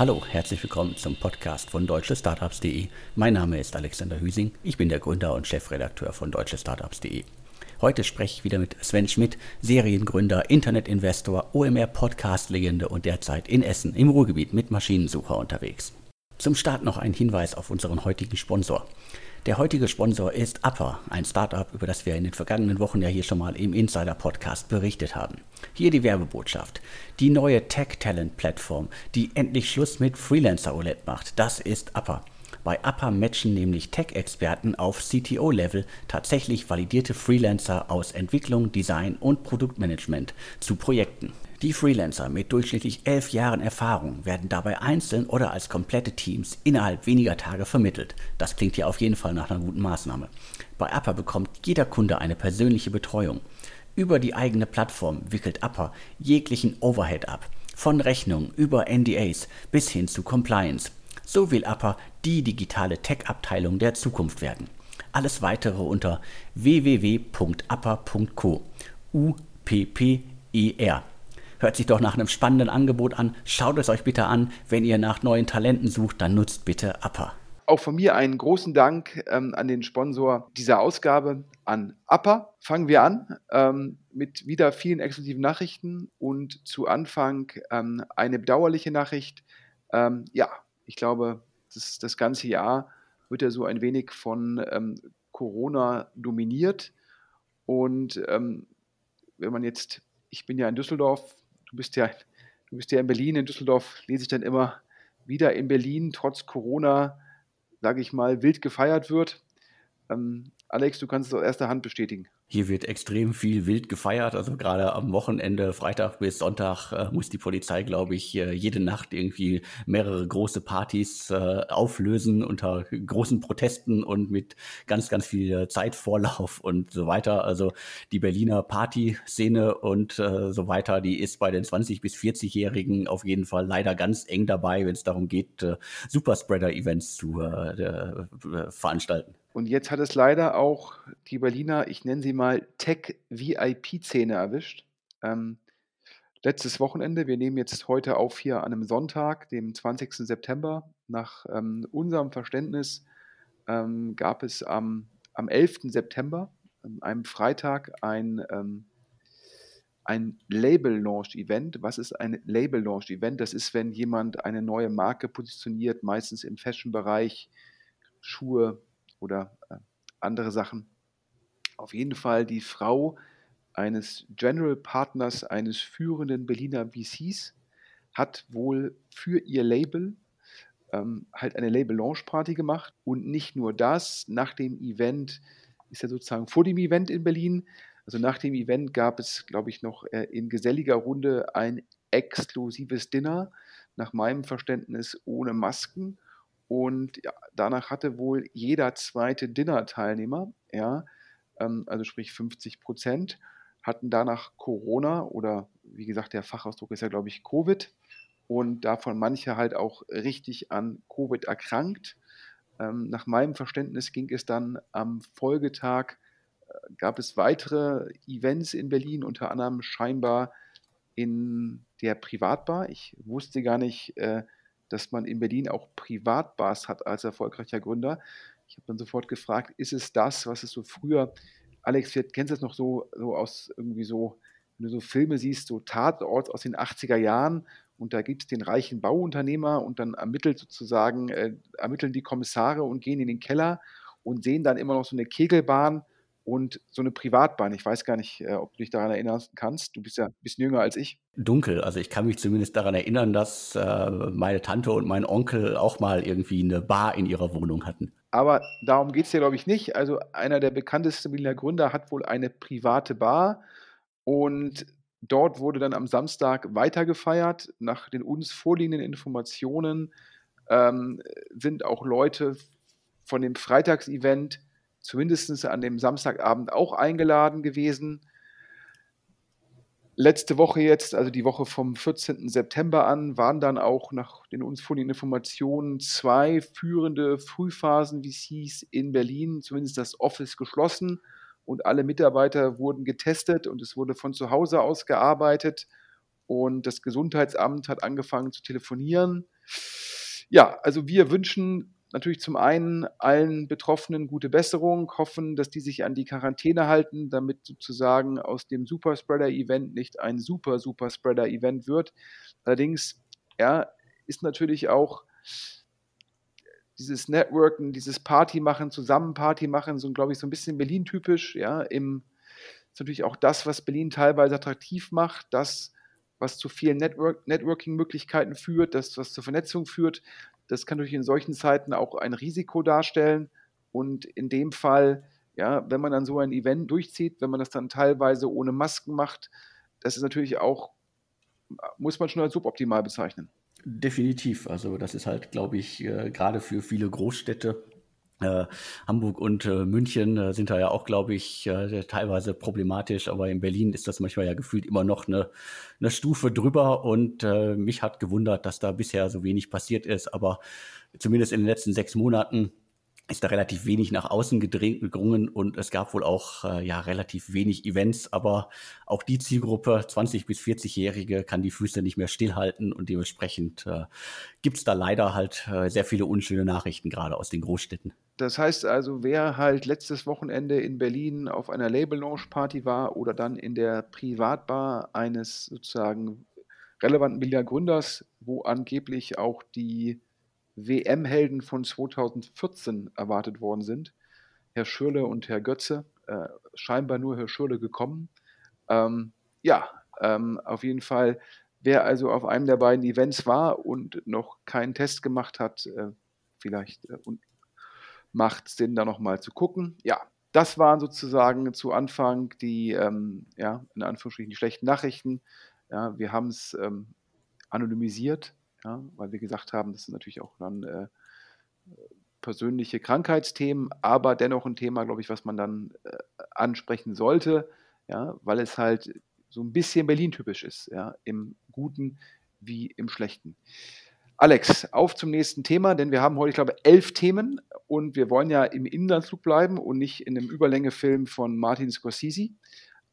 Hallo, herzlich willkommen zum Podcast von deutschestartups.de. Mein Name ist Alexander Hüsing, ich bin der Gründer und Chefredakteur von deutschestartups.de. Heute spreche ich wieder mit Sven Schmidt, Seriengründer, Internetinvestor, OMR-Podcast-Legende und derzeit in Essen im Ruhrgebiet mit Maschinensucher unterwegs. Zum Start noch ein Hinweis auf unseren heutigen Sponsor. Der heutige Sponsor ist Upper, ein Startup, über das wir in den vergangenen Wochen ja hier schon mal im Insider Podcast berichtet haben. Hier die Werbebotschaft. Die neue Tech-Talent-Plattform, die endlich Schluss mit Freelancer-Roulette macht, das ist Upper. Bei Upper matchen nämlich Tech-Experten auf CTO-Level tatsächlich validierte Freelancer aus Entwicklung, Design und Produktmanagement zu Projekten. Die Freelancer mit durchschnittlich elf Jahren Erfahrung werden dabei einzeln oder als komplette Teams innerhalb weniger Tage vermittelt. Das klingt ja auf jeden Fall nach einer guten Maßnahme. Bei Upper bekommt jeder Kunde eine persönliche Betreuung. Über die eigene Plattform wickelt Upper jeglichen Overhead ab. Von Rechnungen über NDAs bis hin zu Compliance. So will Upper die digitale Tech-Abteilung der Zukunft werden. Alles weitere unter www.upper.co. U-P-P-E-R. Hört sich doch nach einem spannenden Angebot an. Schaut es euch bitte an. Wenn ihr nach neuen Talenten sucht, dann nutzt bitte Upper. Auch von mir einen großen Dank ähm, an den Sponsor dieser Ausgabe, an Upper. Fangen wir an ähm, mit wieder vielen exklusiven Nachrichten und zu Anfang ähm, eine bedauerliche Nachricht. Ähm, ja, ich glaube, das, das, ganze Jahr wird ja so ein wenig von ähm, Corona dominiert. Und ähm, wenn man jetzt, ich bin ja in Düsseldorf, du bist ja, du bist ja in Berlin, in Düsseldorf lese ich dann immer wieder in Berlin, trotz Corona, sage ich mal, wild gefeiert wird. Ähm, Alex, du kannst es aus erster Hand bestätigen. Hier wird extrem viel wild gefeiert. Also gerade am Wochenende, Freitag bis Sonntag, äh, muss die Polizei, glaube ich, äh, jede Nacht irgendwie mehrere große Partys äh, auflösen unter großen Protesten und mit ganz, ganz viel Zeitvorlauf und so weiter. Also die Berliner Partyszene und so weiter, die ist bei den 20- bis 40-Jährigen auf jeden Fall leider ganz eng dabei, wenn es darum geht, Superspreader-Events zu veranstalten. Und jetzt hat es leider auch die Berliner, ich nenne sie mal Tech-VIP-Szene erwischt. Ähm, letztes Wochenende, wir nehmen jetzt heute auf hier an einem Sonntag, dem 20. September. Nach ähm, unserem Verständnis ähm, gab es am, am 11. September, an einem Freitag, ein, ähm, ein Label-Launch-Event. Was ist ein Label-Launch-Event? Das ist, wenn jemand eine neue Marke positioniert, meistens im Fashion-Bereich, Schuhe, oder äh, andere Sachen. Auf jeden Fall die Frau eines General Partners eines führenden Berliner VCs hat wohl für ihr Label ähm, halt eine Label-Launch-Party gemacht. Und nicht nur das, nach dem Event, ist ja sozusagen vor dem Event in Berlin, also nach dem Event gab es, glaube ich, noch äh, in geselliger Runde ein exklusives Dinner, nach meinem Verständnis ohne Masken und ja, danach hatte wohl jeder zweite Dinner-Teilnehmer, ja, ähm, also sprich 50 Prozent, hatten danach Corona oder wie gesagt, der Fachausdruck ist ja, glaube ich, Covid. Und davon manche halt auch richtig an Covid erkrankt. Ähm, nach meinem Verständnis ging es dann am Folgetag, äh, gab es weitere Events in Berlin, unter anderem scheinbar in der Privatbar. Ich wusste gar nicht, äh, dass man in Berlin auch Privatbars hat als erfolgreicher Gründer. Ich habe dann sofort gefragt, ist es das, was es so früher, Alex, kennst du das noch so, so aus irgendwie so, wenn du so Filme siehst, so Tatort aus den 80er Jahren und da gibt es den reichen Bauunternehmer und dann ermittelt sozusagen, äh, ermitteln die Kommissare und gehen in den Keller und sehen dann immer noch so eine Kegelbahn und so eine Privatbahn. Ich weiß gar nicht, äh, ob du dich daran erinnern kannst. Du bist ja ein bisschen jünger als ich. Dunkel. Also ich kann mich zumindest daran erinnern, dass äh, meine Tante und mein Onkel auch mal irgendwie eine Bar in ihrer Wohnung hatten. Aber darum geht es ja, glaube ich, nicht. Also einer der bekanntesten Berliner Gründer hat wohl eine private Bar und dort wurde dann am Samstag weitergefeiert. Nach den uns vorliegenden Informationen ähm, sind auch Leute von dem Freitagsevent zumindest an dem Samstagabend auch eingeladen gewesen. Letzte Woche jetzt, also die Woche vom 14. September an, waren dann auch nach den uns vorliegenden Informationen zwei führende Frühphasen VCs in Berlin, zumindest das Office geschlossen und alle Mitarbeiter wurden getestet und es wurde von zu Hause aus gearbeitet und das Gesundheitsamt hat angefangen zu telefonieren Ja, also wir wünschen natürlich zum einen allen Betroffenen gute Besserung, hoffen, dass die sich an die Quarantäne halten, damit sozusagen aus dem Superspreader-Event nicht ein super, super Spreader-Event wird. Allerdings, ja, ist natürlich auch dieses Networken, dieses Party machen, zusammen Party machen, so glaube ich so ein bisschen Berlin-typisch, ja, im ist natürlich auch das, was Berlin teilweise attraktiv macht, das, was zu vielen Network Networking-Möglichkeiten führt, das, was zur Vernetzung führt, das kann natürlich in solchen Zeiten auch ein Risiko darstellen. Und in dem Fall, ja, wenn man dann so ein Event durchzieht, wenn man das dann teilweise ohne Masken macht, das ist natürlich auch, muss man schon als suboptimal bezeichnen. Definitiv. Also das ist halt, glaube ich, äh, gerade für viele Großstädte äh, Hamburg und äh, München äh, sind da ja auch, glaube ich, teilweise problematisch, aber in Berlin ist das manchmal ja gefühlt immer noch eine, eine Stufe drüber. Und mich hat gewundert, dass da bisher so wenig passiert ist, aber zumindest in den letzten sechs Monaten ist da relativ wenig nach außen gedrungen und es gab wohl auch äh, ja relativ wenig Events, aber auch die Zielgruppe 20 bis 40-Jährige kann die Füße nicht mehr stillhalten und dementsprechend äh, gibt es da leider halt äh, sehr viele unschöne Nachrichten gerade aus den Großstädten. Das heißt also, wer halt letztes Wochenende in Berlin auf einer Label-Launch-Party war oder dann in der Privatbar eines sozusagen relevanten Berliner Gründers, wo angeblich auch die WM-Helden von 2014 erwartet worden sind. Herr Schürle und Herr Götze. Äh, scheinbar nur Herr Schürle gekommen. Ähm, ja, ähm, auf jeden Fall, wer also auf einem der beiden Events war und noch keinen Test gemacht hat, äh, vielleicht äh, macht es Sinn, da nochmal zu gucken. Ja, das waren sozusagen zu Anfang die, ähm, ja, in Anführungsstrichen die schlechten Nachrichten. Ja, wir haben es ähm, anonymisiert ja, weil wir gesagt haben, das sind natürlich auch dann äh, persönliche Krankheitsthemen, aber dennoch ein Thema, glaube ich, was man dann äh, ansprechen sollte, ja, weil es halt so ein bisschen Berlin-typisch ist, ja, im Guten wie im Schlechten. Alex, auf zum nächsten Thema, denn wir haben heute, ich glaube, elf Themen und wir wollen ja im Inlandsflug bleiben und nicht in einem Überlängefilm von Martin Scorsese.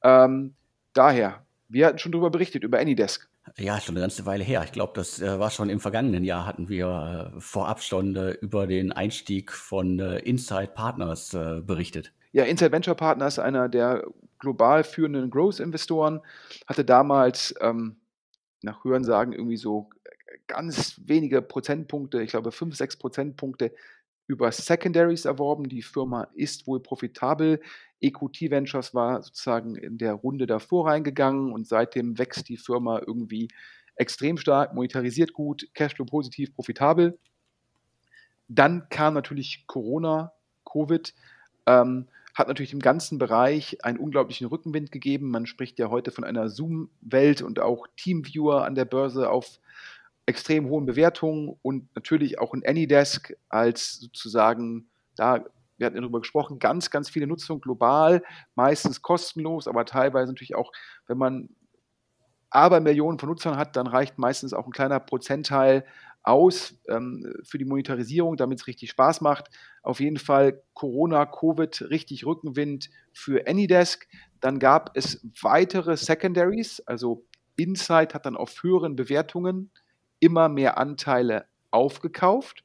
Ähm, daher, wir hatten schon darüber berichtet, über Anydesk. Ja, schon eine ganze Weile her. Ich glaube, das äh, war schon im vergangenen Jahr, hatten wir äh, vorab schon äh, über den Einstieg von äh, Inside Partners äh, berichtet. Ja, Inside Venture Partners, einer der global führenden Growth-Investoren, hatte damals ähm, nach Hörensagen irgendwie so ganz wenige Prozentpunkte, ich glaube fünf, sechs Prozentpunkte über Secondaries erworben. Die Firma ist wohl profitabel. EQT Ventures war sozusagen in der Runde davor reingegangen und seitdem wächst die Firma irgendwie extrem stark, monetarisiert gut, Cashflow positiv, profitabel. Dann kam natürlich Corona, Covid, ähm, hat natürlich im ganzen Bereich einen unglaublichen Rückenwind gegeben. Man spricht ja heute von einer Zoom-Welt und auch Teamviewer an der Börse auf extrem hohen Bewertungen und natürlich auch in Anydesk als sozusagen, da, wir hatten ja darüber gesprochen, ganz, ganz viele Nutzung global, meistens kostenlos, aber teilweise natürlich auch, wenn man aber Millionen von Nutzern hat, dann reicht meistens auch ein kleiner Prozentteil aus ähm, für die Monetarisierung, damit es richtig Spaß macht. Auf jeden Fall Corona, Covid, richtig Rückenwind für Anydesk. Dann gab es weitere Secondaries, also Insight hat dann auf höheren Bewertungen immer mehr Anteile aufgekauft.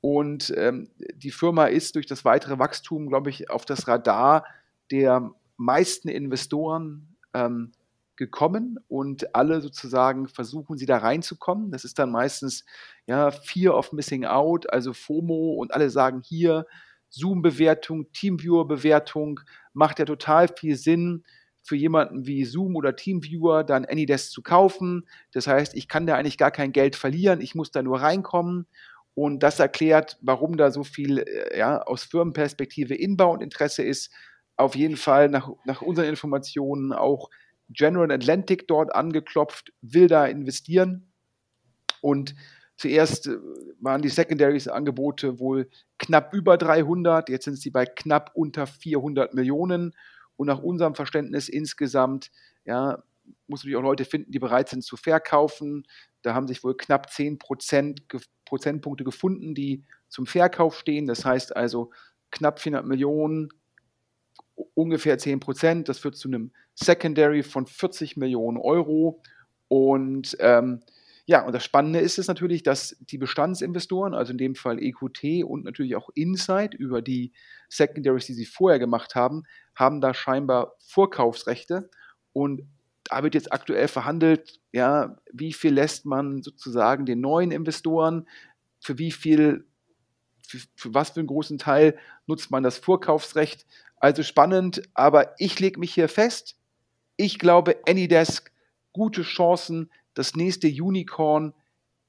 Und ähm, die Firma ist durch das weitere Wachstum, glaube ich, auf das Radar der meisten Investoren ähm, gekommen und alle sozusagen versuchen, sie da reinzukommen. Das ist dann meistens ja Fear of Missing Out, also FOMO und alle sagen hier Zoom-Bewertung, Teamviewer-Bewertung macht ja total viel Sinn für jemanden wie Zoom oder Teamviewer dann AnyDesk zu kaufen. Das heißt, ich kann da eigentlich gar kein Geld verlieren, ich muss da nur reinkommen. Und das erklärt, warum da so viel äh, ja, aus Firmenperspektive Inbound-Interesse ist. Auf jeden Fall nach, nach unseren Informationen auch General Atlantic dort angeklopft, will da investieren. Und zuerst äh, waren die Secondaries-Angebote wohl knapp über 300, jetzt sind sie bei knapp unter 400 Millionen. Und nach unserem Verständnis insgesamt, ja, muss natürlich auch Leute finden, die bereit sind zu verkaufen. Da haben sich wohl knapp 10 Prozent, Prozentpunkte gefunden, die zum Verkauf stehen. Das heißt also knapp 400 Millionen, ungefähr 10 Prozent. Das führt zu einem Secondary von 40 Millionen Euro. Und ähm, Ja, und das Spannende ist es natürlich, dass die Bestandsinvestoren, also in dem Fall EQT und natürlich auch Insight über die Secondaries, die sie vorher gemacht haben, haben da scheinbar Vorkaufsrechte und da wird jetzt aktuell verhandelt, ja, wie viel lässt man sozusagen den neuen Investoren, für wie viel, für, für was für einen großen Teil nutzt man das Vorkaufsrecht. Also spannend, aber ich lege mich hier fest, ich glaube, Anydesk gute Chancen, das nächste Unicorn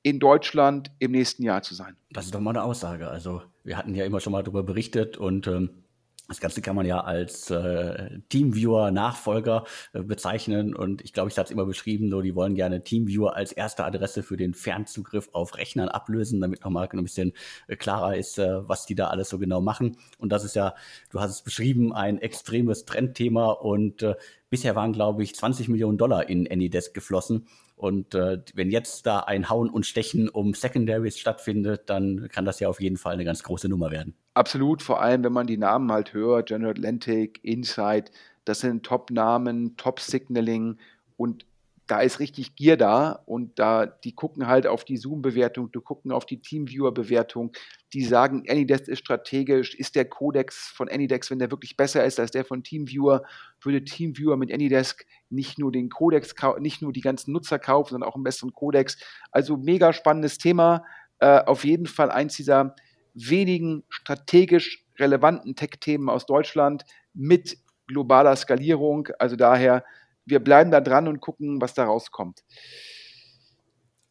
in Deutschland im nächsten Jahr zu sein. Das ist doch mal eine Aussage. Also wir hatten ja immer schon mal darüber berichtet und ähm, das Ganze kann man ja als äh, Teamviewer-Nachfolger äh, bezeichnen und ich glaube, ich habe es immer beschrieben, so die wollen gerne Teamviewer als erste Adresse für den Fernzugriff auf Rechnern ablösen, damit nochmal ein bisschen äh, klarer ist, äh, was die da alles so genau machen. Und das ist ja, du hast es beschrieben, ein extremes Trendthema und äh, bisher waren, glaube ich, 20 Millionen Dollar in Anydesk geflossen. Und äh, wenn jetzt da ein Hauen und Stechen um Secondaries stattfindet, dann kann das ja auf jeden Fall eine ganz große Nummer werden. Absolut, vor allem wenn man die Namen halt hört, General Atlantic, Insight, das sind Top-Namen, Top-Signaling und da ist richtig Gier da und da, die gucken halt auf die Zoom-Bewertung, die gucken auf die Teamviewer-Bewertung, die sagen, Anydesk ist strategisch, ist der Codex von Anydesk, wenn der wirklich besser ist als der von Teamviewer, würde Teamviewer mit Anydesk nicht nur den Codex, nicht nur die ganzen Nutzer kaufen, sondern auch einen besseren Codex. Also mega spannendes Thema, äh, auf jeden Fall eins dieser wenigen strategisch relevanten Tech-Themen aus Deutschland mit globaler Skalierung, also daher wir bleiben da dran und gucken, was da rauskommt.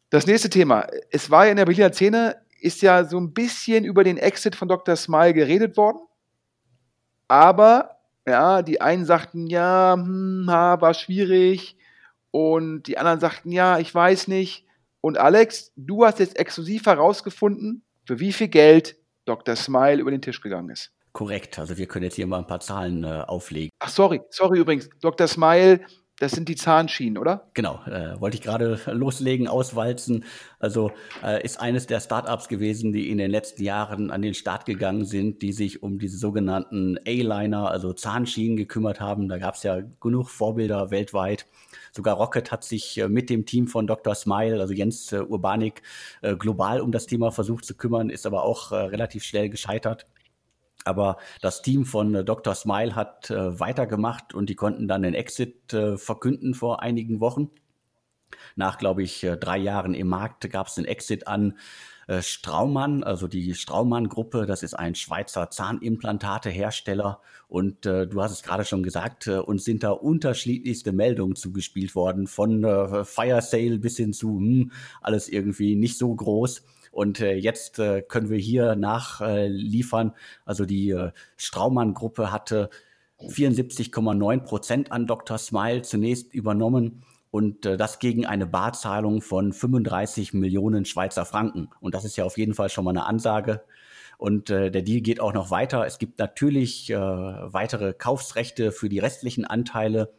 Das nächste Thema. Es war ja in der Berliner Szene, ist ja so ein bisschen über den Exit von Dr. Smile geredet worden. Aber, ja, die einen sagten, ja, hm, war schwierig. Und die anderen sagten, ja, ich weiß nicht. Und Alex, du hast jetzt exklusiv herausgefunden, für wie viel Geld Dr. Smile über den Tisch gegangen ist. Korrekt, also wir können jetzt hier mal ein paar Zahlen äh, auflegen. Ach, sorry, sorry übrigens. Dr. Smile das sind die Zahnschienen, oder? Genau, äh, wollte ich gerade loslegen, auswalzen. Also äh, ist eines der Startups gewesen, die in den letzten Jahren an den Start gegangen sind, die sich um diese sogenannten A-Liner, also Zahnschienen gekümmert haben. Da gab es ja genug Vorbilder weltweit. Sogar Rocket hat sich äh, mit dem Team von Dr. Smile, also Jens äh, Urbanik, äh, global um das Thema versucht zu kümmern, ist aber auch relativ schnell gescheitert. Aber das Team von äh, Dr. Smile hat äh, weitergemacht und die konnten dann den Exit äh, verkünden vor einigen Wochen. Nach, glaube ich, äh, drei Jahren im Markt gab es den Exit an äh, Straumann, also die Straumann-Gruppe. Das ist ein Schweizer Zahnimplantate-Hersteller. Und du hast es gerade schon gesagt, uns sind da unterschiedlichste Meldungen zugespielt worden, von Fire Sale bis hin zu hm, alles irgendwie nicht so groß. Und äh, jetzt äh, können wir hier nachliefern. Also die äh, Straumann-Gruppe hatte 74,9 Prozent an Dr. Smile zunächst übernommen und äh, das gegen eine Barzahlung von 35 Millionen Schweizer Franken. Und das ist ja auf jeden Fall schon mal eine Ansage. Und äh, der Deal geht auch noch weiter. Es gibt natürlich äh, weitere Kaufsrechte für die restlichen Anteile.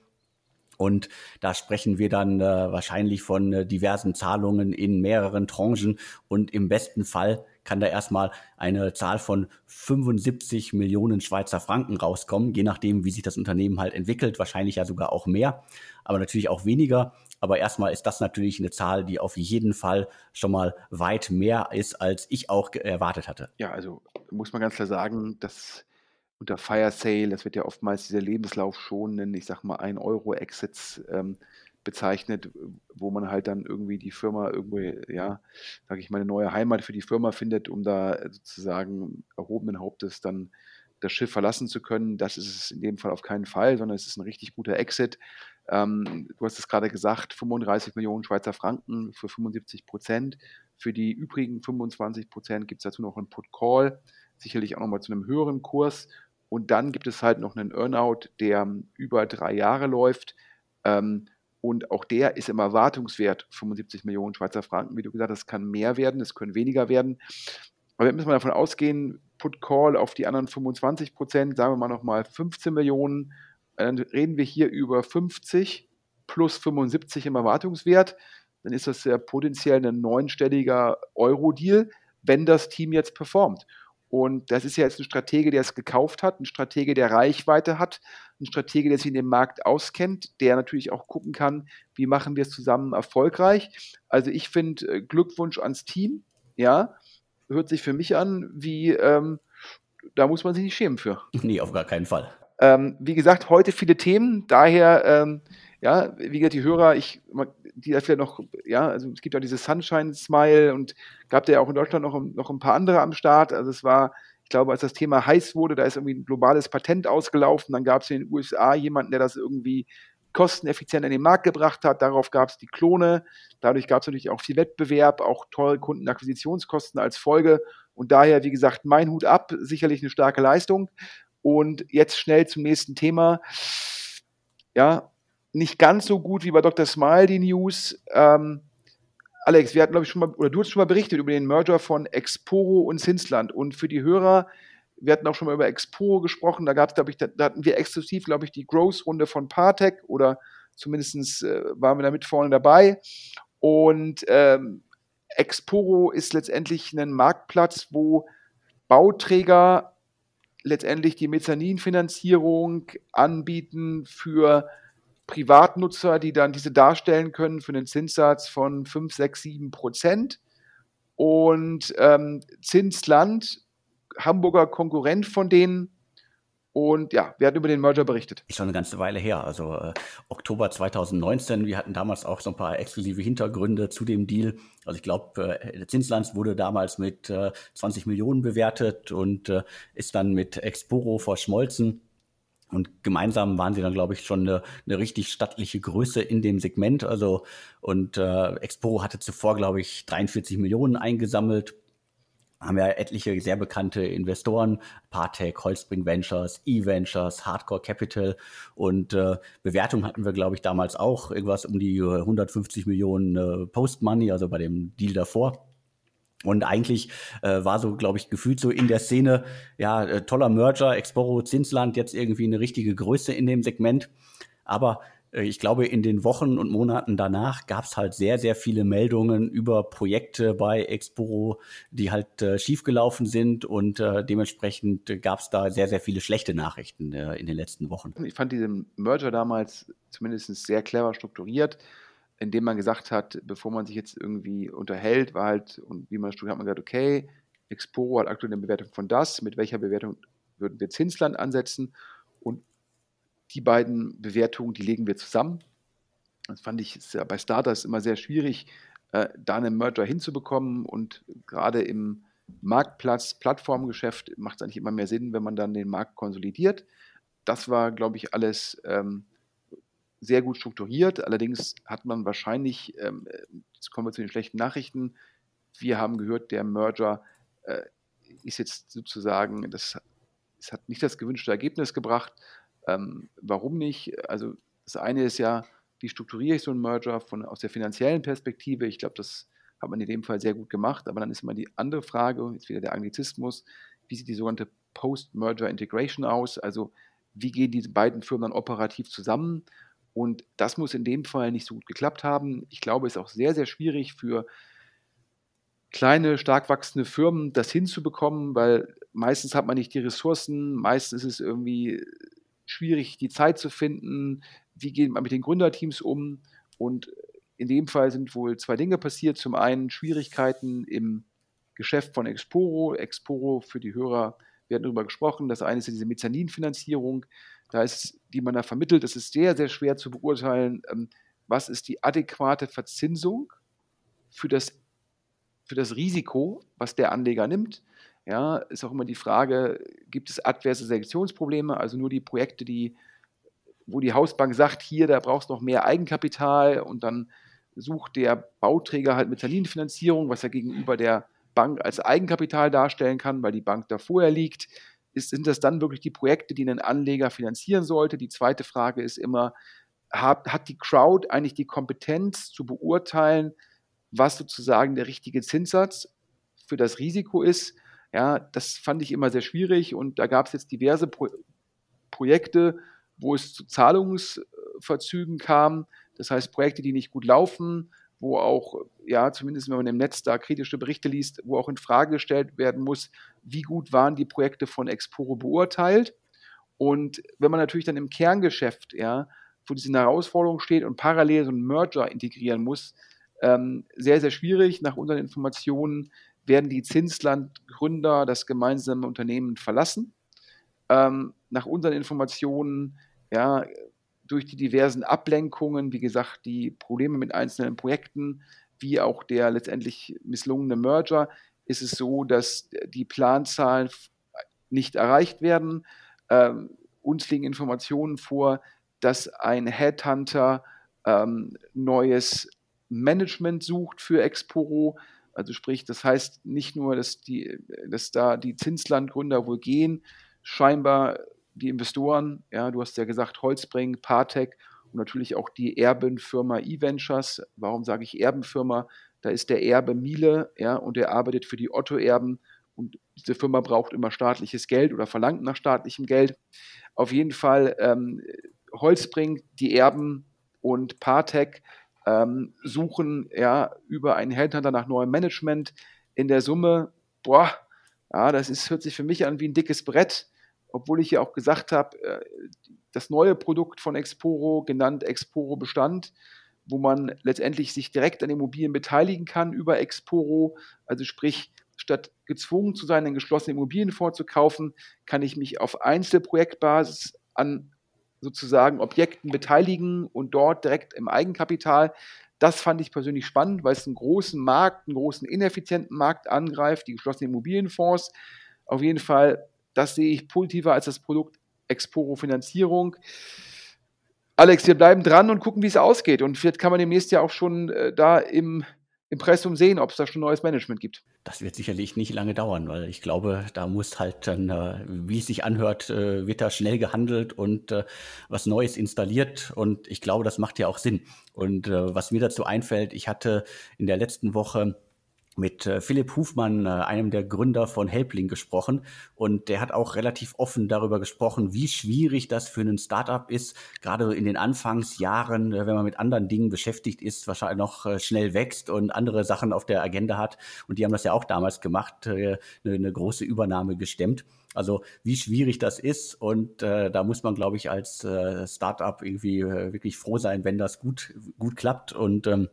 Und da sprechen wir dann äh, wahrscheinlich von äh, diversen Zahlungen in mehreren Tranchen. Und im besten Fall kann da erstmal eine Zahl von 75 Millionen Schweizer Franken rauskommen, je nachdem, wie sich das Unternehmen halt entwickelt. Wahrscheinlich ja sogar auch mehr, aber natürlich auch weniger. Aber erstmal ist das natürlich eine Zahl, die auf jeden Fall schon mal weit mehr ist, als ich auch erwartet hatte. Ja, also muss man ganz klar sagen, dass unter Fire Sale, das wird ja oftmals diese lebenslaufschonenden, ich sag mal, 1 Euro Exits ähm, bezeichnet, wo man halt dann irgendwie die Firma irgendwo, ja, sage ich mal, eine neue Heimat für die Firma findet, um da sozusagen erhobenen Hauptes dann das Schiff verlassen zu können. Das ist es in dem Fall auf keinen Fall, sondern es ist ein richtig guter Exit. Ähm, du hast es gerade gesagt, 35 Millionen Schweizer Franken für 75 Prozent. Für die übrigen 25 Prozent gibt es dazu noch einen Put-Call, sicherlich auch nochmal zu einem höheren Kurs. Und dann gibt es halt noch einen Earnout, der über drei Jahre läuft. Ähm, und auch der ist im Erwartungswert 75 Millionen Schweizer Franken. Wie du gesagt hast, kann mehr werden, es können weniger werden. Aber jetzt müssen wir davon ausgehen, Put Call auf die anderen 25 Prozent, sagen wir mal nochmal 15 Millionen. Dann reden wir hier über 50 plus 75 im Erwartungswert. Dann ist das ja potenziell ein neunstelliger Euro-Deal, wenn das Team jetzt performt. Und das ist ja jetzt ein Stratege, der es gekauft hat, ein Stratege, der Reichweite hat, ein Stratege, der sich in dem Markt auskennt, der natürlich auch gucken kann, wie machen wir es zusammen erfolgreich. Also ich finde äh, Glückwunsch ans Team, ja, hört sich für mich an wie, ähm, da muss man sich nicht schämen für. Nee, auf gar keinen Fall. Ähm, wie gesagt, heute viele Themen, daher, ähm, ja, wie gesagt, die Hörer, ich, die da vielleicht noch, ja, also es gibt ja dieses Sunshine-Smile und gab ja auch in Deutschland noch, noch ein paar andere am Start. Also es war, ich glaube, als das Thema heiß wurde, da ist irgendwie ein globales Patent ausgelaufen. Dann gab es in den USA jemanden, der das irgendwie kosteneffizient in den Markt gebracht hat. Darauf gab es die Klone. Dadurch gab es natürlich auch viel Wettbewerb, auch teure Kundenakquisitionskosten als Folge. Und daher, wie gesagt, mein Hut ab, sicherlich eine starke Leistung. Und jetzt schnell zum nächsten Thema. Ja, nicht ganz so gut wie bei Dr. Smile die News. Ähm, Alex, wir hatten, glaube ich, schon mal, oder du hast schon mal berichtet über den Merger von Exporo und Zinsland. Und für die Hörer, wir hatten auch schon mal über Exporo gesprochen. Da gab es, glaube ich, da, da, hatten wir exklusiv, glaube ich, die Growth-Runde von Partec oder zumindest äh, waren wir da mit vorne dabei. Und ähm, Exporo ist letztendlich ein Marktplatz, wo Bauträger letztendlich die Mezzaninfinanzierung anbieten für Privatnutzer, die dann diese darstellen können für einen Zinssatz von 5, 6, 7 Prozent. Und ähm, Zinsland, Hamburger Konkurrent von denen. Und ja, wir hatten über den Merger berichtet. Ist schon eine ganze Weile her, also äh, Oktober 2019. Wir hatten damals auch so ein paar exklusive Hintergründe zu dem Deal. Also ich glaube, äh, Zinsland wurde damals mit äh, 20 Millionen bewertet und äh, ist dann mit Exporo verschmolzen. Und gemeinsam waren sie dann, glaube ich, schon eine, eine richtig stattliche Größe in dem Segment. Also, und äh, Expo hatte zuvor, glaube ich, 43 Millionen eingesammelt. Haben ja etliche sehr bekannte Investoren, Partec, Holzbring Ventures, E-Ventures, Hardcore Capital und äh, Bewertung hatten wir, glaube ich, damals auch irgendwas um die 150 Millionen äh, Post-Money, also bei dem Deal davor. Und eigentlich äh, war so, glaube ich, gefühlt so in der Szene, ja, äh, toller Merger, Exporo, Zinsland, jetzt irgendwie eine richtige Größe in dem Segment. Aber äh, ich glaube, in den Wochen und Monaten danach gab es halt sehr, sehr viele Meldungen über Projekte bei Exporo, die halt äh, schiefgelaufen sind und äh, dementsprechend gab es da sehr, sehr viele schlechte Nachrichten äh, in den letzten Wochen. Ich fand diesen Merger damals zumindest sehr clever strukturiert indem man gesagt hat, bevor man sich jetzt irgendwie unterhält, war halt, und wie man studiert, hat man gesagt, okay, Exporo hat aktuell eine Bewertung von das, mit welcher Bewertung würden wir Zinsland ansetzen und die beiden Bewertungen, die legen wir zusammen. Das fand ich ja bei Startups immer sehr schwierig, äh, da einen Merger hinzubekommen und gerade im Marktplatz, Plattformgeschäft macht es eigentlich immer mehr Sinn, wenn man dann den Markt konsolidiert. Das war, glaube ich, alles ähm, sehr gut strukturiert. Allerdings hat man wahrscheinlich, ähm, jetzt kommen wir zu den schlechten Nachrichten, wir haben gehört, der Merger äh, ist jetzt sozusagen, das, das, hat nicht das gewünschte Ergebnis gebracht. Ähm, warum nicht? Also das eine ist ja, wie strukturiere ich so einen Merger von, aus der finanziellen Perspektive? Ich glaube, das hat man in dem Fall sehr gut gemacht. Aber dann ist immer die andere Frage, jetzt wieder der Anglizismus, wie sieht die sogenannte Post-Merger Integration aus? Also wie gehen diese beiden Firmen dann operativ zusammen? Und das muss in dem Fall nicht so gut geklappt haben. Ich glaube, es ist auch sehr, sehr schwierig für kleine, stark wachsende Firmen das hinzubekommen, weil meistens hat man nicht die Ressourcen, meistens ist es irgendwie schwierig, die Zeit zu finden. Wie geht man mit den Gründerteams um? Und in dem Fall sind wohl zwei Dinge passiert. Zum einen Schwierigkeiten im Geschäft von Exporo. Exporo für die Hörer, wir hatten darüber gesprochen. Das eine ist diese Mezzaninfinanzierung da ist, die man da vermittelt, es ist sehr, sehr schwer zu beurteilen, ähm, was ist die adäquate Verzinsung für das, für das Risiko, was der Anleger nimmt. Ja, ist auch immer die Frage, gibt es adverse Selektionsprobleme, also nur die Projekte, die, wo die Hausbank sagt, hier, da brauchst du noch mehr Eigenkapital und dann sucht der Bauträger halt Mezzaninfinanzierung, was er gegenüber der Bank als Eigenkapital darstellen kann, weil die Bank da vorher liegt ist, sind das dann wirklich die Projekte, die ein Anleger finanzieren sollte? Die zweite Frage ist immer, hat, hat die Crowd eigentlich die Kompetenz zu beurteilen, was sozusagen der richtige Zinssatz für das Risiko ist? Ja, das fand ich immer sehr schwierig und da gab es jetzt diverse Pro Projekte, wo es zu Zahlungsverzügen kam. Das heißt, Projekte, die nicht gut laufen, wo auch, ja, zumindest wenn man im Netz da kritische Berichte liest, wo auch in Frage gestellt werden muss, wie gut waren die Projekte von Exporo beurteilt. Und wenn man natürlich dann im Kerngeschäft, ja, vor diesen Herausforderungen steht und parallel so einen Merger integrieren muss, ähm, sehr, sehr schwierig. Nach unseren Informationen werden die Zinslandgründer das gemeinsame Unternehmen verlassen. Ähm, nach unseren Informationen, ja, durch die diversen Ablenkungen, wie gesagt, die Probleme mit einzelnen Projekten, wie auch der letztendlich misslungene Merger, ist es so, dass die Planzahlen nicht erreicht werden. Ähm, uns liegen Informationen vor, dass ein Headhunter ähm, neues Management sucht für Exporo. Also sprich, das heißt nicht nur, dass, die, dass da die Zinslandgründer wohl gehen, scheinbar die Investoren, ja, du hast ja gesagt, Holzbring, Partec und natürlich auch die Erbenfirma eVentures. Warum sage ich Erbenfirma? Da ist der Erbe Miele, ja, und der arbeitet für die Otto-Erben und diese Firma braucht immer staatliches Geld oder verlangt nach staatlichem Geld. Auf jeden Fall ähm, Holzbring, die Erben und Partec ähm, suchen ja über einen Headhunter nach neuem Management. In der Summe, boah, ja, das ist, hört sich für mich an wie ein dickes Brett obwohl ich ja auch gesagt habe, äh, das neue Produkt von Exporo, genannt Exporo Bestand, wo man letztendlich sich direkt an Immobilien beteiligen kann über Exporo, also sprich, statt gezwungen zu sein, einen geschlossenen Immobilienfonds zu kaufen, kann ich mich auf Einzelprojektbasis an sozusagen Objekten beteiligen und dort direkt im Eigenkapital. Das fand ich persönlich spannend, weil es einen großen Markt, einen großen ineffizienten Markt angreift, die geschlossenen Immobilienfonds. Auf jeden Fall das sehe ich positiver als das Produkt Exporo Finanzierung. Alex, wir bleiben dran und gucken, wie es ausgeht. Und vielleicht kann man demnächst ja auch schon äh, da im Impressum sehen, ob es da schon neues Management gibt. Das wird sicherlich nicht lange dauern, weil ich glaube, da muss halt dann, äh, wie es sich anhört, äh, wird da schnell gehandelt und äh, was Neues installiert. Und ich glaube, das macht ja auch Sinn. Und äh, was mir dazu einfällt, ich hatte in der letzten Woche mit äh, Philipp Hufmann, äh, einem der Gründer von Helpling, gesprochen. Und der hat auch relativ offen darüber gesprochen, wie schwierig das für einen Startup ist, gerade in den Anfangsjahren, äh, wenn man mit anderen Dingen beschäftigt ist, wahrscheinlich noch schnell wächst und andere Sachen auf der Agenda hat. Und die haben das ja auch damals gemacht, eine, große Übernahme gestemmt. Also wie schwierig das ist und da muss man, glaube ich, als Startup irgendwie wirklich froh sein, wenn das gut gut klappt und ähm,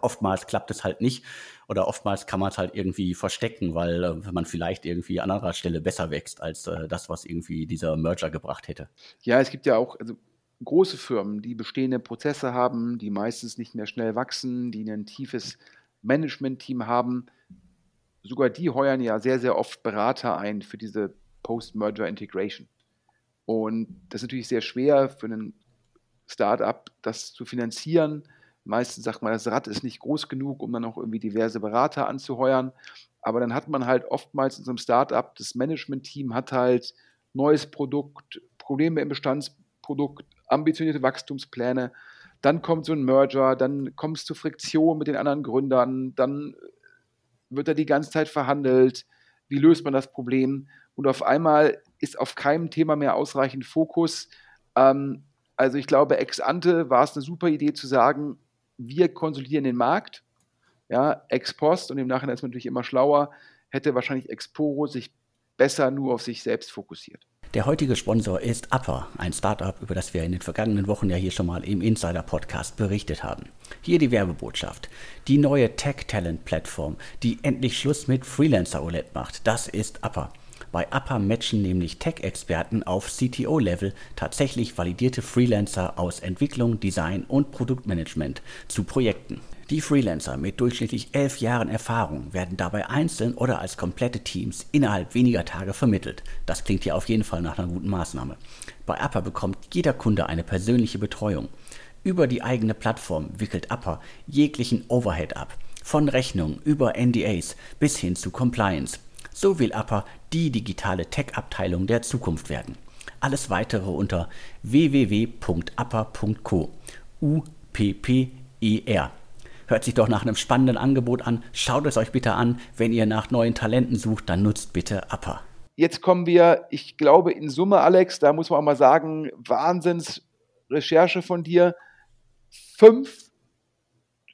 Oftmals klappt es halt nicht oder oftmals kann man es halt irgendwie verstecken, weil äh, man vielleicht irgendwie an anderer Stelle besser wächst als äh, das, was irgendwie dieser Merger gebracht hätte. Ja, es gibt ja auch also große Firmen, die bestehende Prozesse haben, die meistens nicht mehr schnell wachsen, die ein tiefes Management-Team haben. Sogar die heuern ja sehr, sehr oft Berater ein für diese Post-Merger Integration. Und das ist natürlich sehr schwer für ein Startup, das zu finanzieren Meistens sagt man, das Rad ist nicht groß genug, um dann auch irgendwie diverse Berater anzuheuern. Aber dann hat man halt oftmals in so einem Startup, das Management-Team hat halt neues Produkt, Probleme im Bestandsprodukt, ambitionierte Wachstumspläne. Dann kommt so ein Merger, dann kommt es zu Friktion mit den anderen Gründern, dann wird da die ganze Zeit verhandelt. Wie löst man das Problem? Und auf einmal ist auf keinem Thema mehr ausreichend Fokus. Ähm, also ich glaube, ex ante war es eine super Idee zu sagen, wir konsolidieren den Markt, ja, ex post und im Nachhinein ist man natürlich immer schlauer, hätte wahrscheinlich Exporo sich besser nur auf sich selbst fokussiert. Der heutige Sponsor ist Upper, ein Startup, über das wir in den vergangenen Wochen ja hier schon mal im Insider-Podcast berichtet haben. Hier die Werbebotschaft. Die neue Tech-Talent-Plattform, die endlich Schluss mit Freelancer-OLED macht, das ist Upper. Bei Upper matchen nämlich Tech-Experten auf CTO-Level tatsächlich validierte Freelancer aus Entwicklung, Design und Produktmanagement zu Projekten. Die Freelancer mit durchschnittlich elf Jahren Erfahrung werden dabei einzeln oder als komplette Teams innerhalb weniger Tage vermittelt. Das klingt ja auf jeden Fall nach einer guten Maßnahme. Bei Upper bekommt jeder Kunde eine persönliche Betreuung. Über die eigene Plattform wickelt Upper jeglichen Overhead ab. Von Rechnungen über NDAs bis hin zu Compliance. So will Upper die digitale Tech-Abteilung der Zukunft werden. Alles weitere unter www.upper.co. U-P-P-E-R. Hört sich doch nach einem spannenden Angebot an. Schaut es euch bitte an. Wenn ihr nach neuen Talenten sucht, dann nutzt bitte Upper. Jetzt kommen wir, ich glaube, in Summe, Alex, da muss man auch mal sagen, Wahnsinns Recherche von dir. Fünf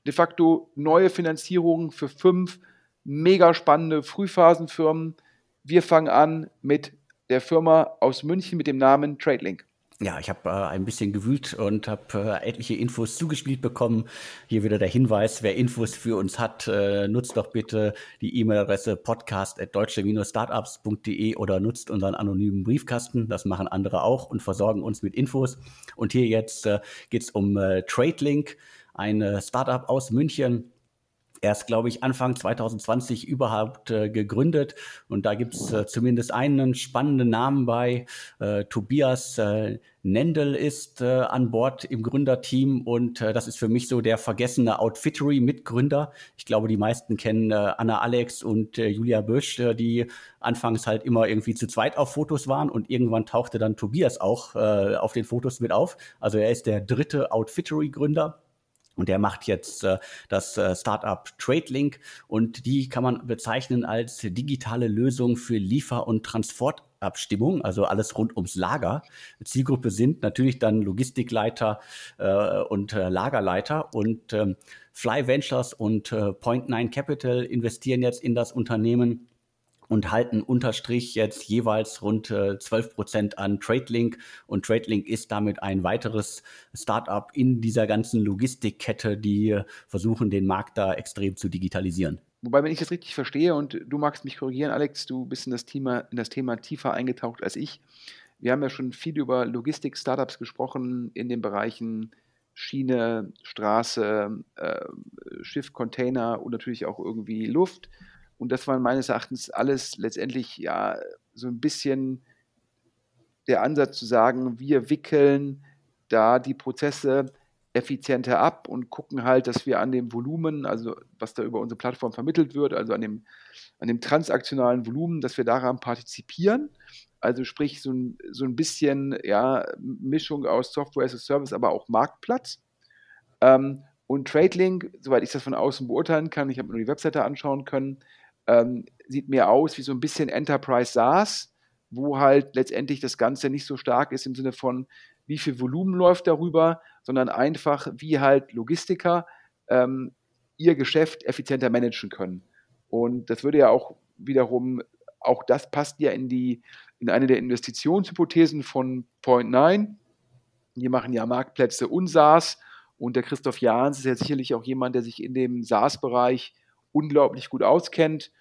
de facto neue Finanzierungen für fünf mega spannende Frühphasenfirmen. Wir fangen an mit der Firma aus München mit dem Namen TradeLink. Ja, ich habe äh, ein bisschen gewühlt und habe äh, etliche Infos zugespielt bekommen. Hier wieder der Hinweis, wer Infos für uns hat, äh, nutzt doch bitte die E-Mail-Adresse podcast.deutsche-startups.de oder nutzt unseren anonymen Briefkasten. Das machen andere auch und versorgen uns mit Infos. Und hier jetzt äh, geht es um äh, TradeLink, ein Startup aus München, erst, glaube ich, Anfang 2020 überhaupt äh, gegründet. Und da gibt es äh, zumindest einen spannenden Namen bei. Äh, Tobias äh, Nendel ist äh, an Bord im Gründerteam und äh, das ist für mich so der vergessene Outfittery-Mitgründer. Ich glaube, die meisten kennen Anna Alex und Julia Bösch, die anfangs halt immer irgendwie zu zweit auf Fotos waren und irgendwann tauchte dann Tobias auch auf den Fotos mit auf. Also er ist der dritte Outfittery-Gründer. Und der macht jetzt äh, das äh, Startup TradeLink. Und die kann man bezeichnen als digitale Lösung für Liefer- und Transportabstimmung, also alles rund ums Lager. Zielgruppe sind natürlich dann Logistikleiter äh, und äh, Lagerleiter. Und ähm, Fly Ventures und äh, Point Nine Capital investieren jetzt in das Unternehmen und halten unterstrich jetzt jeweils rund äh, 12 Prozent an TradeLink. Und TradeLink ist damit ein weiteres Startup in dieser ganzen Logistikkette, die äh, versuchen, den Markt da extrem zu digitalisieren. Wobei, wenn ich das richtig verstehe und du magst mich korrigieren, Alex, du bist in das Thema, in das Thema tiefer eingetaucht als ich. Wir haben ja schon viel über Logistik-Startups gesprochen in den Bereichen Schiene, Straße, äh, Schiff, Container und natürlich auch irgendwie Luft. Und das war meines Erachtens alles letztendlich ja so ein bisschen der Ansatz zu sagen, wir wickeln da die Prozesse effizienter ab und gucken halt, dass wir an dem Volumen, also was da über unsere Plattform vermittelt wird, also an dem, an dem transaktionalen Volumen, dass wir daran partizipieren. Also sprich so ein, so ein bisschen ja, Mischung aus Software as a Service, aber auch Marktplatz. Ähm, und TradeLink, soweit ich das von außen beurteilen kann, ich habe mir nur die Webseite anschauen können, ähm, sieht mir aus wie so ein bisschen Enterprise SaaS, wo halt letztendlich das Ganze nicht so stark ist im Sinne von, wie viel Volumen läuft darüber, sondern einfach, wie halt Logistiker ähm, ihr Geschäft effizienter managen können. Und das würde ja auch wiederum, auch das passt ja in die, in eine der Investitionshypothesen von Point 9. Die machen ja Marktplätze und SaaS. Und der Christoph Jahns ist ja sicherlich auch jemand, der sich in dem SaaS-Bereich unglaublich gut auskennt.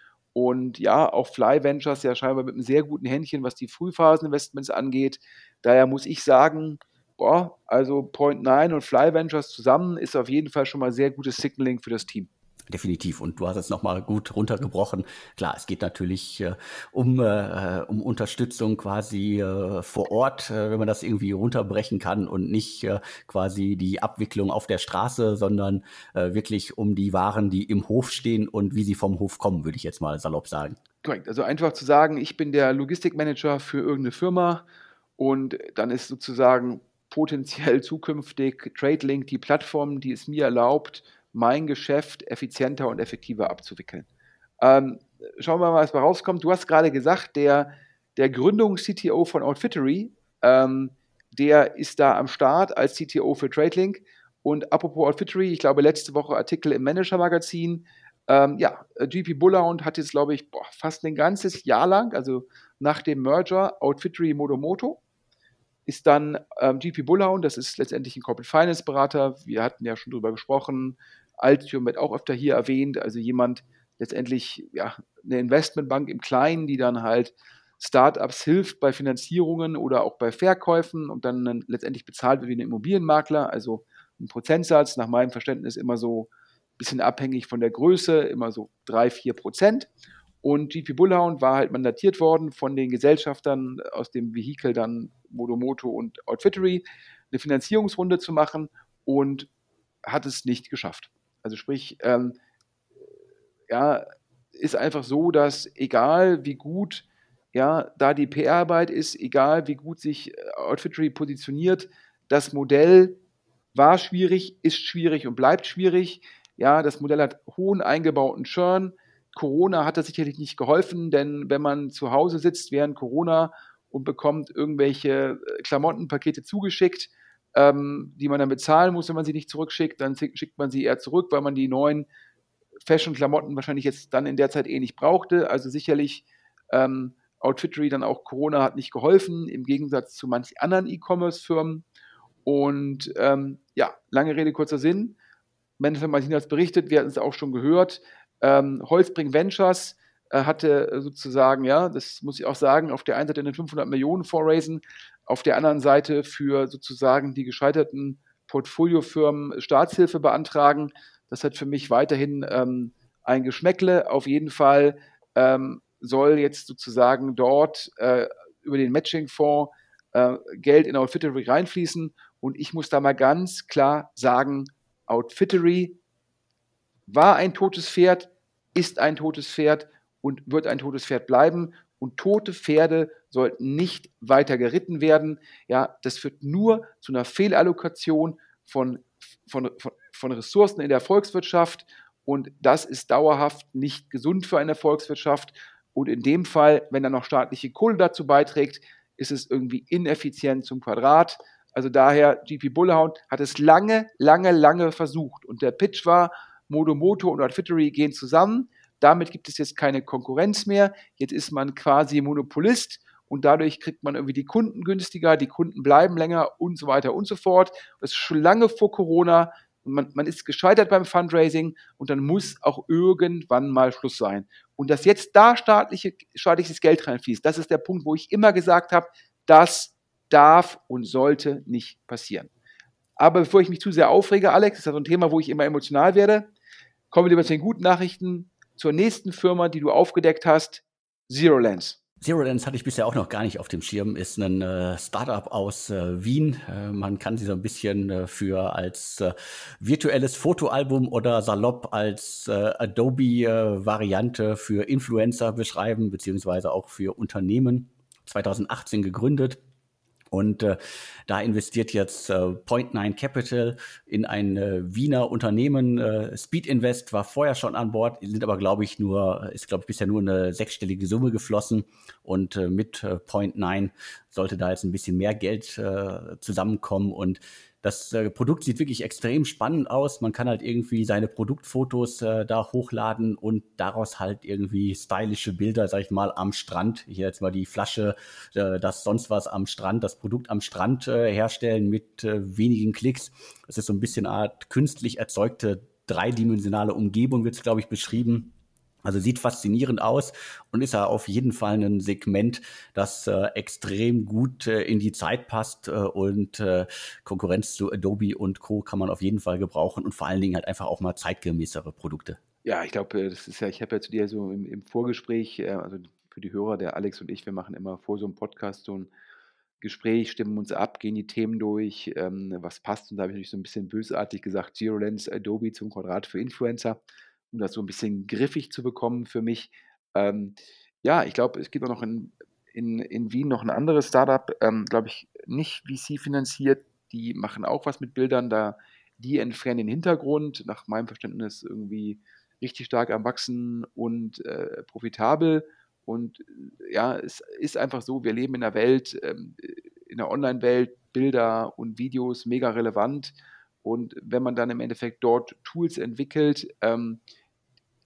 Und ja, auch Fly Ventures ja scheinbar mit einem sehr guten Händchen, was die Frühphaseninvestments angeht. Daher muss ich sagen, boah, also Point 9 und Fly Ventures zusammen ist auf jeden Fall schon mal sehr gutes Signaling für das Team definitiv. Und du hast es nochmal gut runtergebrochen. Klar, es geht natürlich äh, um, äh, um Unterstützung quasi äh, vor Ort, äh, wenn man das irgendwie runterbrechen kann und nicht äh, quasi die Abwicklung auf der Straße, sondern äh, wirklich um die Waren, die im Hof stehen und wie sie vom Hof kommen, würde ich jetzt mal salopp sagen. Korrekt. Also einfach zu sagen, ich bin der Logistikmanager für irgendeine Firma und dann ist sozusagen potenziell zukünftig TradeLink die Plattform, die es mir erlaubt, mein Geschäft effizienter und effektiver abzuwickeln. Ähm, schauen wir mal, was da rauskommt. Du hast gerade gesagt, der, der Gründungs-CTO von Outfittery, ähm, der ist da am Start als CTO für TradeLink. Und apropos Outfittery, ich glaube, letzte Woche Artikel im Manager-Magazin. Ähm, ja, GP Bullhound hat jetzt, glaube ich, boah, fast ein ganzes Jahr lang, also nach dem Merger, Outfittery Modomoto ist dann ähm, GP Bullhound, das ist letztendlich ein Corporate Finance Berater. Wir hatten ja schon drüber gesprochen. Altium wird auch öfter hier erwähnt, also jemand letztendlich, ja, eine Investmentbank im Kleinen, die dann halt Startups hilft bei Finanzierungen oder auch bei Verkäufen und dann letztendlich bezahlt wird wie ein Immobilienmakler, also ein Prozentsatz, nach meinem Verständnis immer so ein bisschen abhängig von der Größe, immer so drei, vier Prozent. Und GP Bullhound war halt mandatiert worden von den Gesellschaftern aus dem Vehikel dann Modomoto und Outfittery, eine Finanzierungsrunde zu machen und hat es nicht geschafft. Also sprich, ähm, ja, ist einfach so, dass egal wie gut ja, da die PR-Arbeit ist, egal wie gut sich äh, Outfittery positioniert, das Modell war schwierig, ist schwierig und bleibt schwierig. Ja, das Modell hat hohen eingebauten Churn. Corona hat das sicherlich nicht geholfen, denn wenn man zu Hause sitzt während Corona und bekommt irgendwelche äh, Klamottenpakete zugeschickt, ähm, die man dann bezahlen muss, wenn man sie nicht zurückschickt. Dann schickt man sie eher zurück, weil man die neuen Fashion-Klamotten wahrscheinlich jetzt dann in der Zeit eh nicht brauchte. Also sicherlich ähm, Outfittery dann auch Corona hat nicht geholfen, im Gegensatz zu manchen anderen E-Commerce-Firmen. Und ähm, ja, lange Rede, kurzer Sinn. Management Martin hat es berichtet, wir hatten es auch schon gehört. Ähm, Holzbring Ventures äh, hatte sozusagen, ja, das muss ich auch sagen, auf der einen Seite eine 500 Millionen vorraisen, auf der anderen Seite für sozusagen die gescheiterten Portfoliofirmen Staatshilfe beantragen. Das hat für mich weiterhin ähm, ein Geschmäckle. Auf jeden Fall ähm, soll jetzt sozusagen dort äh, über den Matching-Fonds äh, Geld in Outfittery reinfließen. Und ich muss da mal ganz klar sagen, Outfittery war ein totes Pferd, ist ein totes Pferd und wird ein totes Pferd bleiben. Und tote Pferde sollten nicht weiter geritten werden. Ja, das führt nur zu einer Fehlallokation von, von, von, von Ressourcen in der Volkswirtschaft. Und das ist dauerhaft nicht gesund für eine Volkswirtschaft. Und in dem Fall, wenn dann noch staatliche Kohle dazu beiträgt, ist es irgendwie ineffizient zum Quadrat. Also daher, GP Bullhound hat es lange, lange, lange versucht. Und der Pitch war, Modomoto und Outfittery gehen zusammen. Damit gibt es jetzt keine Konkurrenz mehr. Jetzt ist man quasi Monopolist und dadurch kriegt man irgendwie die Kunden günstiger, die Kunden bleiben länger und so weiter und so fort. Das ist schon lange vor Corona. Man, man ist gescheitert beim Fundraising und dann muss auch irgendwann mal Schluss sein. Und dass jetzt da staatliche, staatliches Geld reinfließt, das ist der Punkt, wo ich immer gesagt habe, das darf und sollte nicht passieren. Aber bevor ich mich zu sehr aufrege, Alex, das ist ja so ein Thema, wo ich immer emotional werde, kommen wir lieber zu den guten Nachrichten, zur nächsten Firma, die du aufgedeckt hast, Zero Lens. Zero Lens hatte ich bisher auch noch gar nicht auf dem Schirm, ist ein äh, Startup aus äh, Wien. Äh, man kann sie so ein bisschen äh, für als äh, virtuelles Fotoalbum oder salopp als äh, Adobe-Variante für Influencer beschreiben, beziehungsweise auch für Unternehmen. 2018 gegründet und äh, da investiert jetzt äh, Point Nine Capital in ein äh, Wiener Unternehmen. Äh, Speed Invest war vorher schon an Bord, sind aber, glaube ich, nur, ist, glaube ich, bisher nur eine sechsstellige Summe geflossen. Und äh, mit äh, Point Nine sollte da jetzt ein bisschen mehr Geld äh, zusammenkommen. Und das äh, Produkt sieht wirklich extrem spannend aus. Man kann halt irgendwie seine Produktfotos äh, da hochladen und daraus halt irgendwie stylische Bilder, sag ich mal, am Strand. Hier jetzt mal die Flasche, äh, das sonst was am Strand, das Produkt am Strand äh, herstellen mit äh, wenigen Klicks. Das ist so ein bisschen Art künstlich erzeugte dreidimensionale Umgebung, wird es, glaube ich, beschrieben also sieht faszinierend aus und ist ja auf jeden Fall ein Segment, das äh, extrem gut äh, in die Zeit passt äh, und äh, Konkurrenz zu Adobe und Co. kann man auf jeden Fall gebrauchen und vor allen Dingen halt einfach auch mal zeitgemäßere Produkte. Ja, ich glaube, äh, das ist ja, ich habe ja zu dir so im, im Vorgespräch, äh, also für die Hörer, der Alex und ich, wir machen immer vor so einem Podcast so ein Gespräch, stimmen uns ab, gehen die Themen durch, ähm, was passt. Und da habe ich natürlich so ein bisschen bösartig gesagt, Zero Lens Adobe zum Quadrat für Influencer um das so ein bisschen griffig zu bekommen für mich. Ähm, ja, ich glaube, es gibt auch noch in, in, in Wien noch ein anderes Startup, ähm, glaube ich, nicht VC finanziert. Die machen auch was mit Bildern, da die entfernen den Hintergrund, nach meinem Verständnis irgendwie richtig stark erwachsen und äh, profitabel. Und äh, ja, es ist einfach so, wir leben in einer Welt, ähm, in der Online-Welt, Bilder und Videos mega relevant. Und wenn man dann im Endeffekt dort Tools entwickelt, ähm,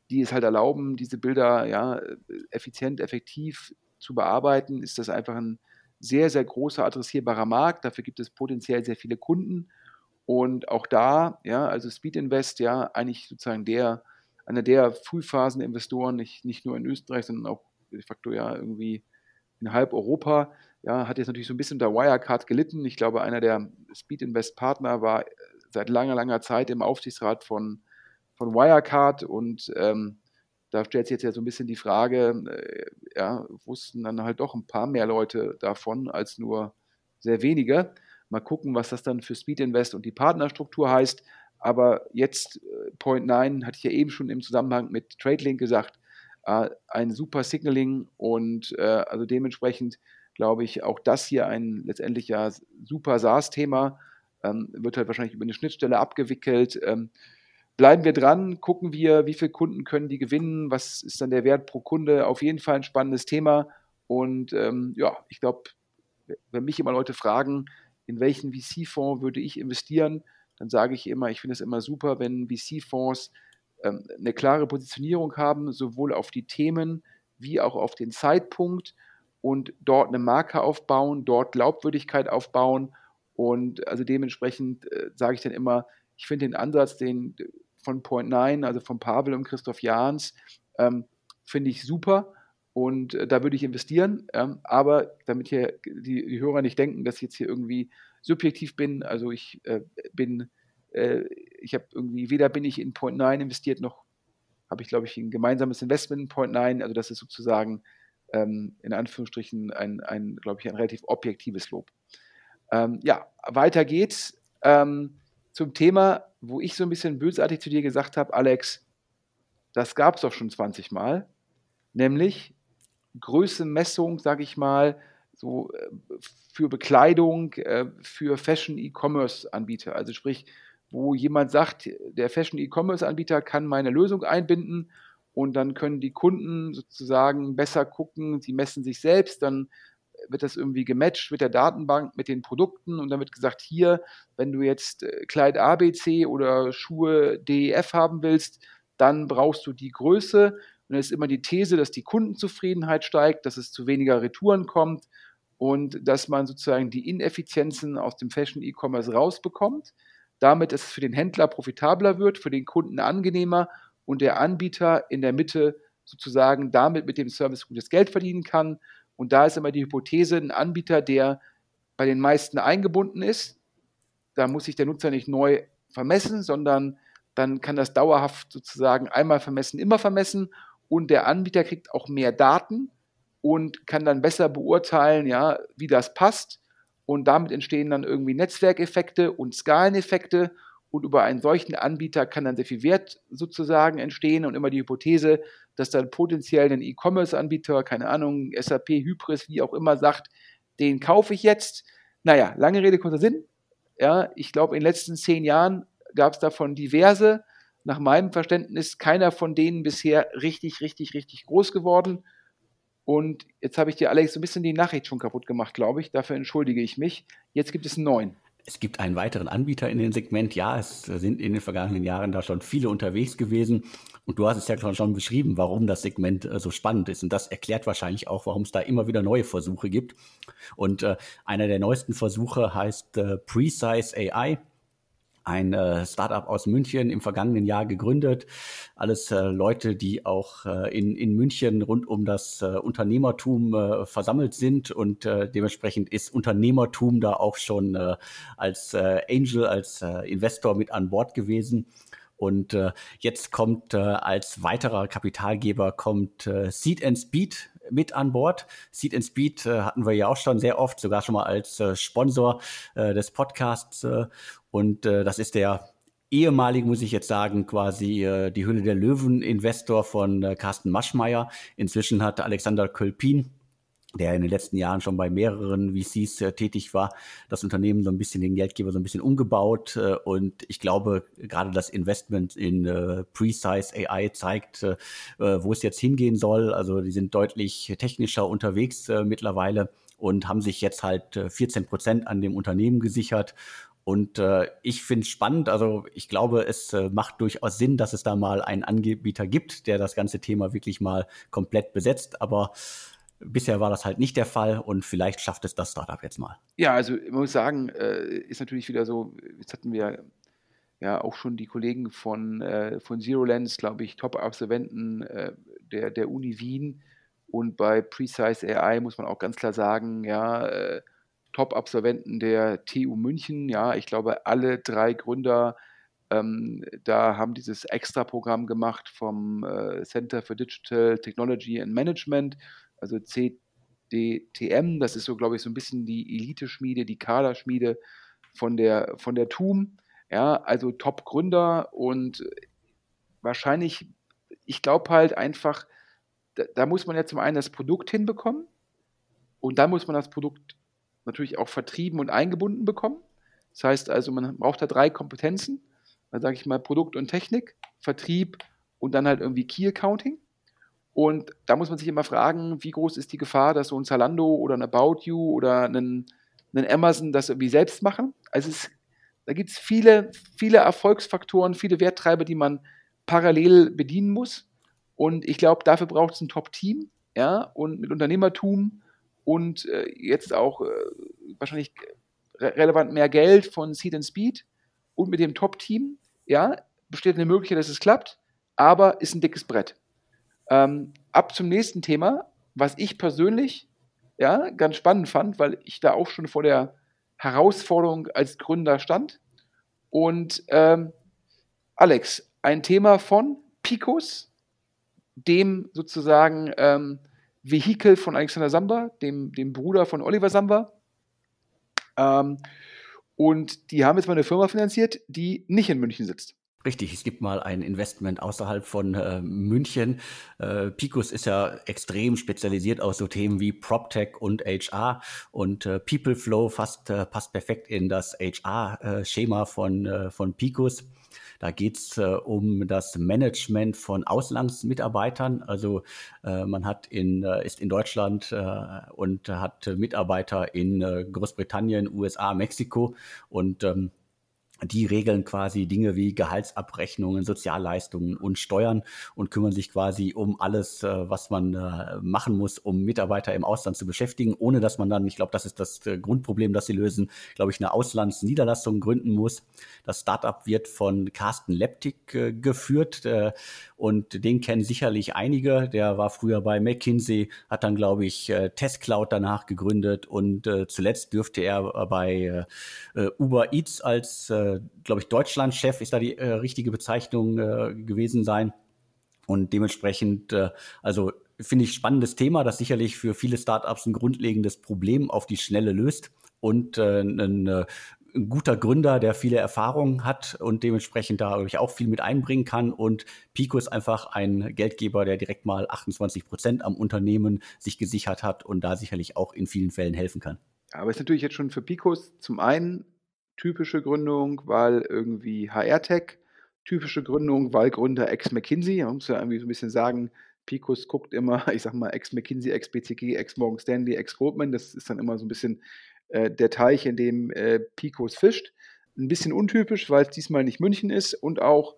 die es halt erlauben, diese Bilder ja, effizient, effektiv zu bearbeiten, ist das einfach ein sehr, sehr großer adressierbarer Markt. Dafür gibt es potenziell sehr viele Kunden. Und auch da, ja, also Speed Invest, ja, eigentlich sozusagen der, einer der Frühphaseninvestoren, nicht, nicht nur in Österreich, sondern auch de facto ja irgendwie in halb Europa, ja, hat jetzt natürlich so ein bisschen unter Wirecard gelitten. Ich glaube, einer der Speed Invest Partner war seit langer, langer Zeit im Aufsichtsrat von von Wirecard und ähm, da stellt sich jetzt ja so ein bisschen die Frage, äh, ja, wussten dann halt doch ein paar mehr Leute davon als nur sehr wenige. Mal gucken, was das dann für Speed Invest und die Partnerstruktur heißt. Aber jetzt, äh, Point 9, hatte ich ja eben schon im Zusammenhang mit TradeLink gesagt, äh, ein super Signaling und äh, also dementsprechend glaube ich, auch das hier ein letztendlich ja super SaaS-Thema, ähm, wird halt wahrscheinlich über eine Schnittstelle abgewickelt. Ähm, bleiben wir dran, gucken wir, wie viele Kunden können die gewinnen, was ist dann der Wert pro Kunde. Auf jeden Fall ein spannendes Thema. Und ähm, ja, ich glaube, wenn mich immer Leute fragen, in welchen VC-Fonds würde ich investieren, dann sage ich immer, ich finde es immer super, wenn VC-Fonds ähm, eine klare Positionierung haben, sowohl auf die Themen wie auch auf den Zeitpunkt und dort eine Marke aufbauen, dort Glaubwürdigkeit aufbauen. Und also dementsprechend äh, sage ich dann immer, ich finde den Ansatz, den von Point 9, also von Pavel und Christoph Jahns, ähm, finde ich super. Und äh, da würde ich investieren. Ähm, aber damit hier die, die, Hörer nicht denken, dass ich jetzt hier irgendwie subjektiv bin, also ich äh, bin, äh, ich habe irgendwie, weder bin ich in Point 9 investiert, noch habe ich, glaube ich, ein gemeinsames Investment in Point 9. Also das ist sozusagen ähm, in Anführungsstrichen ein, ein glaube ich, ein relativ objektives Lob. Ähm, ja, weiter geht's ähm, zum Thema, wo ich so ein bisschen bösartig zu dir gesagt habe, Alex, das gab es doch schon 20 Mal, nämlich Größenmessung, sage ich mal, so äh, für Bekleidung, äh, für Fashion-E-Commerce-Anbieter. Also sprich, wo jemand sagt, der Fashion-E-Commerce-Anbieter kann meine Lösung einbinden und dann können die Kunden sozusagen besser gucken, sie messen sich selbst, dann wird das irgendwie gematcht mit der Datenbank, mit den Produkten und dann wird gesagt, hier, wenn du jetzt äh, Kleid ABC oder Schuhe DEF haben willst, dann brauchst du die Größe. Und dann ist immer die These, dass die Kundenzufriedenheit steigt, dass es zu weniger Retouren kommt und dass man sozusagen die Ineffizienzen aus dem Fashion-E-Commerce rausbekommt. Damit es für den Händler profitabler wird, für den Kunden angenehmer und der Anbieter in der Mitte sozusagen damit mit dem Service gutes Geld verdienen kann. Und da ist immer die Hypothese, ein Anbieter, der bei den meisten eingebunden ist, da muss sich der Nutzer nicht neu vermessen, sondern dann kann das dauerhaft sozusagen einmal vermessen, immer vermessen. Und der Anbieter kriegt auch mehr Daten und kann dann besser beurteilen, ja, wie das passt. Und damit entstehen dann irgendwie Netzwerkeffekte und Skaleneffekte. Und über einen solchen Anbieter kann dann sehr viel Wert sozusagen entstehen. Und immer die Hypothese, dass dann potenziell ein E-Commerce-Anbieter, keine Ahnung, SAP, Hybris, wie auch immer, sagt, den kaufe ich jetzt. Naja, lange Rede, kurzer Sinn. Ja, ich glaube, in den letzten zehn Jahren gab es davon diverse. Nach meinem Verständnis keiner von denen bisher richtig, richtig, richtig groß geworden. Und jetzt habe ich dir, Alex, so ein bisschen die Nachricht schon kaputt gemacht, glaube ich. Dafür entschuldige ich mich. Jetzt gibt es einen neuen. Es gibt einen weiteren Anbieter in dem Segment. Ja, es sind in den vergangenen Jahren da schon viele unterwegs gewesen. Und du hast es ja schon beschrieben, warum das Segment äh, so spannend ist. Und das erklärt wahrscheinlich auch, warum es da immer wieder neue Versuche gibt. Und äh, einer der neuesten Versuche heißt äh, Precise AI ein äh, Startup aus München im vergangenen Jahr gegründet. Alles äh, Leute, die auch äh, in, in München rund um das äh, Unternehmertum äh, versammelt sind und äh, dementsprechend ist Unternehmertum da auch schon äh, als äh, Angel, als äh, Investor mit an Bord gewesen. Und äh, jetzt kommt äh, als weiterer Kapitalgeber kommt äh, Seed and Speed mit an Bord. Seed and Speed äh, hatten wir ja auch schon sehr oft, sogar schon mal als äh, Sponsor äh, des Podcasts. Äh, und äh, das ist der ehemalige, muss ich jetzt sagen, quasi äh, die Hülle der Löwen-Investor von äh, Carsten Maschmeyer. Inzwischen hat Alexander Kölpin der in den letzten Jahren schon bei mehreren VCs äh, tätig war, das Unternehmen so ein bisschen den Geldgeber so ein bisschen umgebaut. Äh, und ich glaube, gerade das Investment in äh, Precise AI zeigt, äh, wo es jetzt hingehen soll. Also die sind deutlich technischer unterwegs äh, mittlerweile und haben sich jetzt halt 14 Prozent an dem Unternehmen gesichert. Und äh, ich finde es spannend, also ich glaube, es äh, macht durchaus Sinn, dass es da mal einen Anbieter gibt, der das ganze Thema wirklich mal komplett besetzt. Aber Bisher war das halt nicht der Fall und vielleicht schafft es das Startup jetzt mal. Ja, also ich muss sagen, äh, ist natürlich wieder so, jetzt hatten wir ja auch schon die Kollegen von, äh, von Zero Lens, glaube ich, Top-Absolventen äh, der, der Uni Wien und bei Precise AI muss man auch ganz klar sagen, ja, äh, Top-Absolventen der TU München, ja, ich glaube, alle drei Gründer ähm, da haben dieses Extra-Programm gemacht vom äh, Center for Digital Technology and Management also CDTM, das ist so, glaube ich, so ein bisschen die Elite-Schmiede, die Kaderschmiede von der, von der TUM. Ja, also Top-Gründer und wahrscheinlich, ich glaube halt einfach, da, da, muss man ja zum einen das Produkt hinbekommen und dann muss man das Produkt natürlich auch vertrieben und eingebunden bekommen. Das heißt also, man braucht da drei Kompetenzen, da sage ich mal Produkt und Technik, Vertrieb und dann halt irgendwie Key Accounting. Und da muss man sich immer fragen, wie groß ist die Gefahr, dass so ein Zalando oder ein About You oder ein einen Amazon das irgendwie selbst machen. Also es, da gibt es viele, viele Erfolgsfaktoren, viele Werttreiber, die man parallel bedienen muss. Und ich glaube, dafür braucht es ein Top-Team, ja, und mit Unternehmertum und äh, jetzt auch äh, wahrscheinlich re relevant mehr Geld von Seed and Speed und mit dem Top-Team, ja, besteht eine Möglichkeit, dass es klappt, aber ist ein dickes Brett. Ähm, ab zum nächsten Thema, was ich persönlich ja, ganz spannend fand, weil ich da auch schon vor der Herausforderung als Gründer stand. Und ähm, Alex, ein Thema von Picos, dem sozusagen ähm, Vehikel von Alexander Samba, dem, dem Bruder von Oliver Samba. Ähm, und die haben jetzt mal eine Firma finanziert, die nicht in München sitzt. Richtig, es gibt mal ein Investment außerhalb von äh, München. Äh, Picos ist ja extrem spezialisiert auf so Themen wie PropTech und HR und äh, PeopleFlow fast, äh, passt perfekt in das HR-Schema von, äh, von Picos. Da geht es äh, um das Management von Auslandsmitarbeitern. Also äh, man hat in, äh, ist in Deutschland äh, und hat Mitarbeiter in Großbritannien, USA, Mexiko und ähm, die regeln quasi Dinge wie Gehaltsabrechnungen, Sozialleistungen und Steuern und kümmern sich quasi um alles, äh, was man äh, machen muss, um Mitarbeiter im Ausland zu beschäftigen, ohne dass man dann, ich glaube, das ist das äh, Grundproblem, das sie lösen, glaube ich, eine Auslandsniederlassung gründen muss. Das Startup wird von Carsten Leptik geführt und den kennen sicherlich einige. Der war früher bei McKinsey, hat dann, glaube ich, TestCloud danach gegründet und zuletzt dürfte er bei Uber Eats als glaube ich, Deutschlandchef ist da die äh, richtige Bezeichnung äh, gewesen sein. Und dementsprechend, äh, also finde ich spannendes Thema, das sicherlich für viele Startups ein grundlegendes Problem auf die Schnelle löst und äh, ein, äh, ein guter Gründer, der viele Erfahrungen hat und dementsprechend da ich, auch viel mit einbringen kann. Und Pico ist einfach ein Geldgeber, der direkt mal 28 Prozent am Unternehmen sich gesichert hat und da sicherlich auch in vielen Fällen helfen kann. Aber es ist natürlich jetzt schon für Picos zum einen typische Gründung, weil irgendwie HR-Tech, typische Gründung, weil Gründer ex-McKinsey. Man muss ja irgendwie so ein bisschen sagen, Picos guckt immer, ich sag mal, ex-McKinsey, ex-BCG, ex-Morgan Stanley, ex-Goldman. Das ist dann immer so ein bisschen äh, der Teich, in dem äh, Picos fischt. Ein bisschen untypisch, weil es diesmal nicht München ist und auch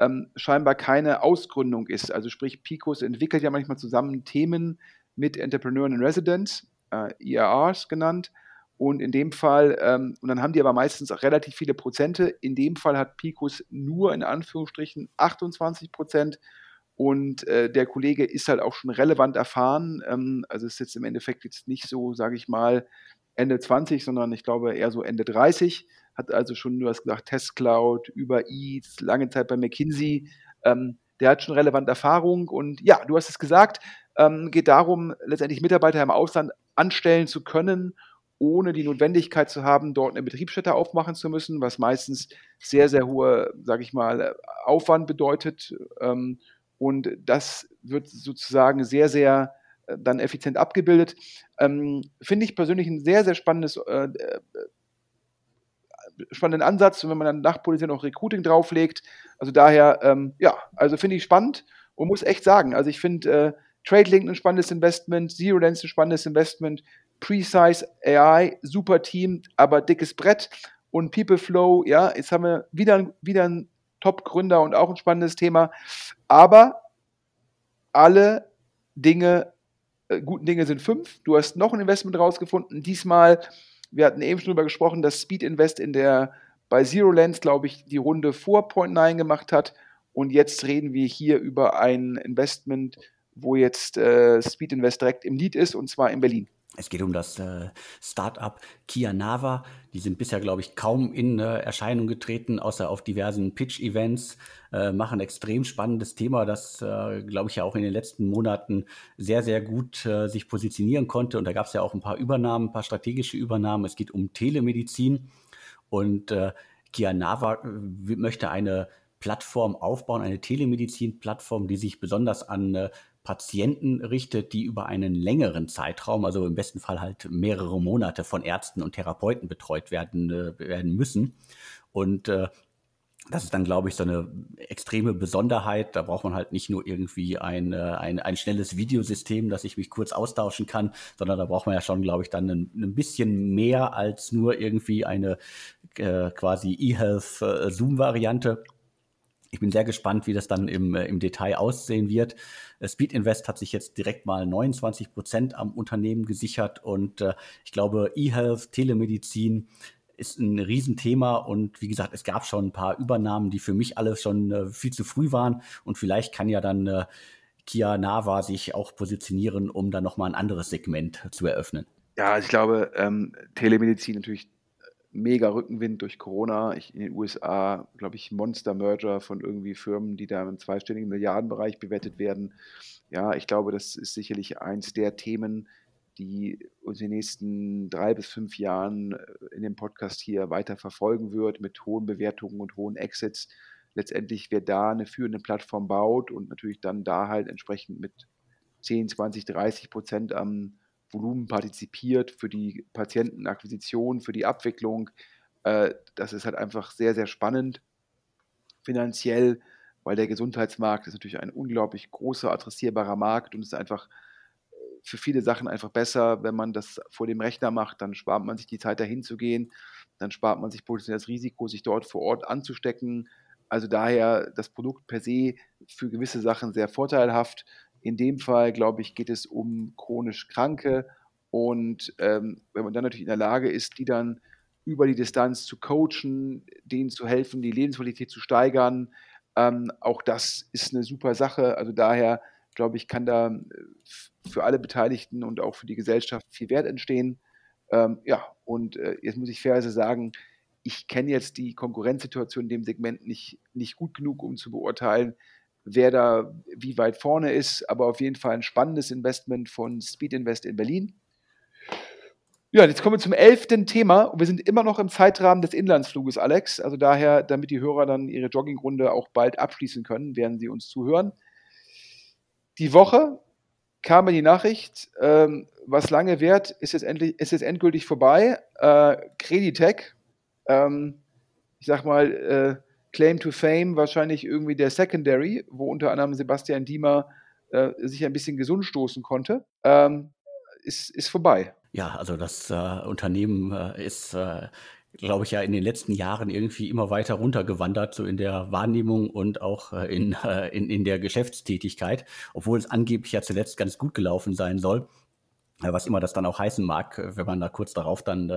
ähm, scheinbar keine Ausgründung ist. Also sprich, Picos entwickelt ja manchmal zusammen Themen mit Entrepreneuren in Residence, äh, ERRs genannt und in dem Fall, ähm, und dann haben die aber meistens auch relativ viele Prozente. In dem Fall hat Picos nur in Anführungsstrichen 28 Prozent. Und äh, der Kollege ist halt auch schon relevant erfahren. Ähm, also ist jetzt im Endeffekt jetzt nicht so, sage ich mal, Ende 20, sondern ich glaube eher so Ende 30. Hat also schon, du hast gesagt, Testcloud, über Eats, lange Zeit bei McKinsey. Ähm, der hat schon relevant Erfahrung. Und ja, du hast es gesagt, ähm, geht darum, letztendlich Mitarbeiter im Ausland anstellen zu können ohne die Notwendigkeit zu haben, dort eine Betriebsstätte aufmachen zu müssen, was meistens sehr, sehr hohe, sage ich mal, Aufwand bedeutet. Ähm, und das wird sozusagen sehr, sehr äh, dann effizient abgebildet. Ähm, finde ich persönlich ein sehr, sehr spannendes, äh, äh, spannenden Ansatz, wenn man dann nach Polizei noch Recruiting drauflegt. Also daher, ähm, ja, also finde ich spannend und muss echt sagen, also ich finde äh, TradeLink ein spannendes Investment, Zero Lens ein spannendes Investment, Precise AI, super Team, aber dickes Brett. Und PeopleFlow, ja, jetzt haben wir wieder, wieder einen Top-Gründer und auch ein spannendes Thema. Aber alle Dinge, äh, guten Dinge sind fünf. Du hast noch ein Investment rausgefunden. Diesmal, wir hatten eben schon darüber gesprochen, dass Speed Invest in der bei Zero Lens, glaube ich, die Runde vor Point 9 gemacht hat. Und jetzt reden wir hier über ein Investment, wo jetzt äh, Speed Invest direkt im Lead ist, und zwar in Berlin. Es geht um das äh, Startup Kianava. Die sind bisher, glaube ich, kaum in äh, Erscheinung getreten, außer auf diversen Pitch-Events. Äh, machen extrem spannendes Thema, das, äh, glaube ich, ja auch in den letzten Monaten sehr, sehr gut äh, sich positionieren konnte. Und da gab es ja auch ein paar Übernahmen, ein paar strategische Übernahmen. Es geht um Telemedizin. Und äh, Kianava äh, möchte eine Plattform aufbauen, eine Telemedizin-Plattform, die sich besonders an äh, Patienten richtet, die über einen längeren Zeitraum, also im besten Fall halt mehrere Monate von Ärzten und Therapeuten betreut werden, äh, werden müssen. Und äh, das ist dann, glaube ich, so eine extreme Besonderheit. Da braucht man halt nicht nur irgendwie ein, äh, ein, ein schnelles Videosystem, dass ich mich kurz austauschen kann, sondern da braucht man ja schon, glaube ich, dann ein, ein bisschen mehr als nur irgendwie eine äh, quasi eHealth äh. Ich bin sehr gespannt, wie das dann im, äh, im Detail aussehen wird. Äh, Speed Invest hat sich jetzt direkt mal 29 Prozent am Unternehmen gesichert und äh, ich glaube, eHealth, Telemedizin, ist ein Riesenthema und wie gesagt, es gab schon ein paar Übernahmen, die für mich alle schon äh, viel zu früh waren und vielleicht kann ja dann äh, Kia Nava sich auch positionieren, um dann nochmal ein anderes Segment zu eröffnen. Ja, also ich glaube, ähm, Telemedizin natürlich mega Rückenwind durch Corona. Ich, in den USA, glaube ich, Monster-Merger von irgendwie Firmen, die da im zweistelligen Milliardenbereich bewertet werden. Ja, ich glaube, das ist sicherlich eins der Themen, die uns in den nächsten drei bis fünf Jahren äh, in dem Podcast hier weiter verfolgen wird, mit hohen Bewertungen und hohen Exits. Letztendlich, wer da eine führende Plattform baut und natürlich dann da halt entsprechend mit 10, 20, 30 Prozent am Volumen partizipiert für die Patientenakquisition, für die Abwicklung, äh, das ist halt einfach sehr, sehr spannend finanziell, weil der Gesundheitsmarkt ist natürlich ein unglaublich großer, adressierbarer Markt und es ist einfach für viele Sachen einfach besser, wenn man das vor dem Rechner macht, dann spart man sich die Zeit dahin zu gehen, dann spart man sich potenziell das Risiko, sich dort vor Ort anzustecken. Also daher das Produkt per se für gewisse Sachen sehr vorteilhaft. In dem Fall, glaube ich, geht es um chronisch Kranke und ähm, wenn man dann natürlich in der Lage ist, die dann über die Distanz zu coachen, denen zu helfen, die Lebensqualität zu steigern, ähm, auch das ist eine super Sache. Also daher glaube ich, kann da äh, für alle Beteiligten und auch für die Gesellschaft viel Wert entstehen. Ähm, ja, und äh, jetzt muss ich fairerweise sagen, ich kenne jetzt die Konkurrenzsituation in dem Segment nicht, nicht gut genug, um zu beurteilen, wer da wie weit vorne ist, aber auf jeden Fall ein spannendes Investment von Speed Invest in Berlin. Ja, jetzt kommen wir zum elften Thema wir sind immer noch im Zeitrahmen des Inlandsfluges, Alex. Also daher, damit die Hörer dann ihre Joggingrunde auch bald abschließen können, werden sie uns zuhören. Die Woche kam mir die Nachricht, ähm, was lange währt, ist jetzt, endlich, ist jetzt endgültig vorbei. Äh, Creditec, ähm, ich sag mal, äh, Claim to Fame, wahrscheinlich irgendwie der Secondary, wo unter anderem Sebastian Diemer äh, sich ein bisschen gesund stoßen konnte, ähm, ist, ist vorbei. Ja, also das äh, Unternehmen äh, ist äh, glaube ich, ja in den letzten Jahren irgendwie immer weiter runtergewandert, so in der Wahrnehmung und auch äh, in, äh, in, in der Geschäftstätigkeit, obwohl es angeblich ja zuletzt ganz gut gelaufen sein soll. Was immer das dann auch heißen mag, wenn man da kurz darauf dann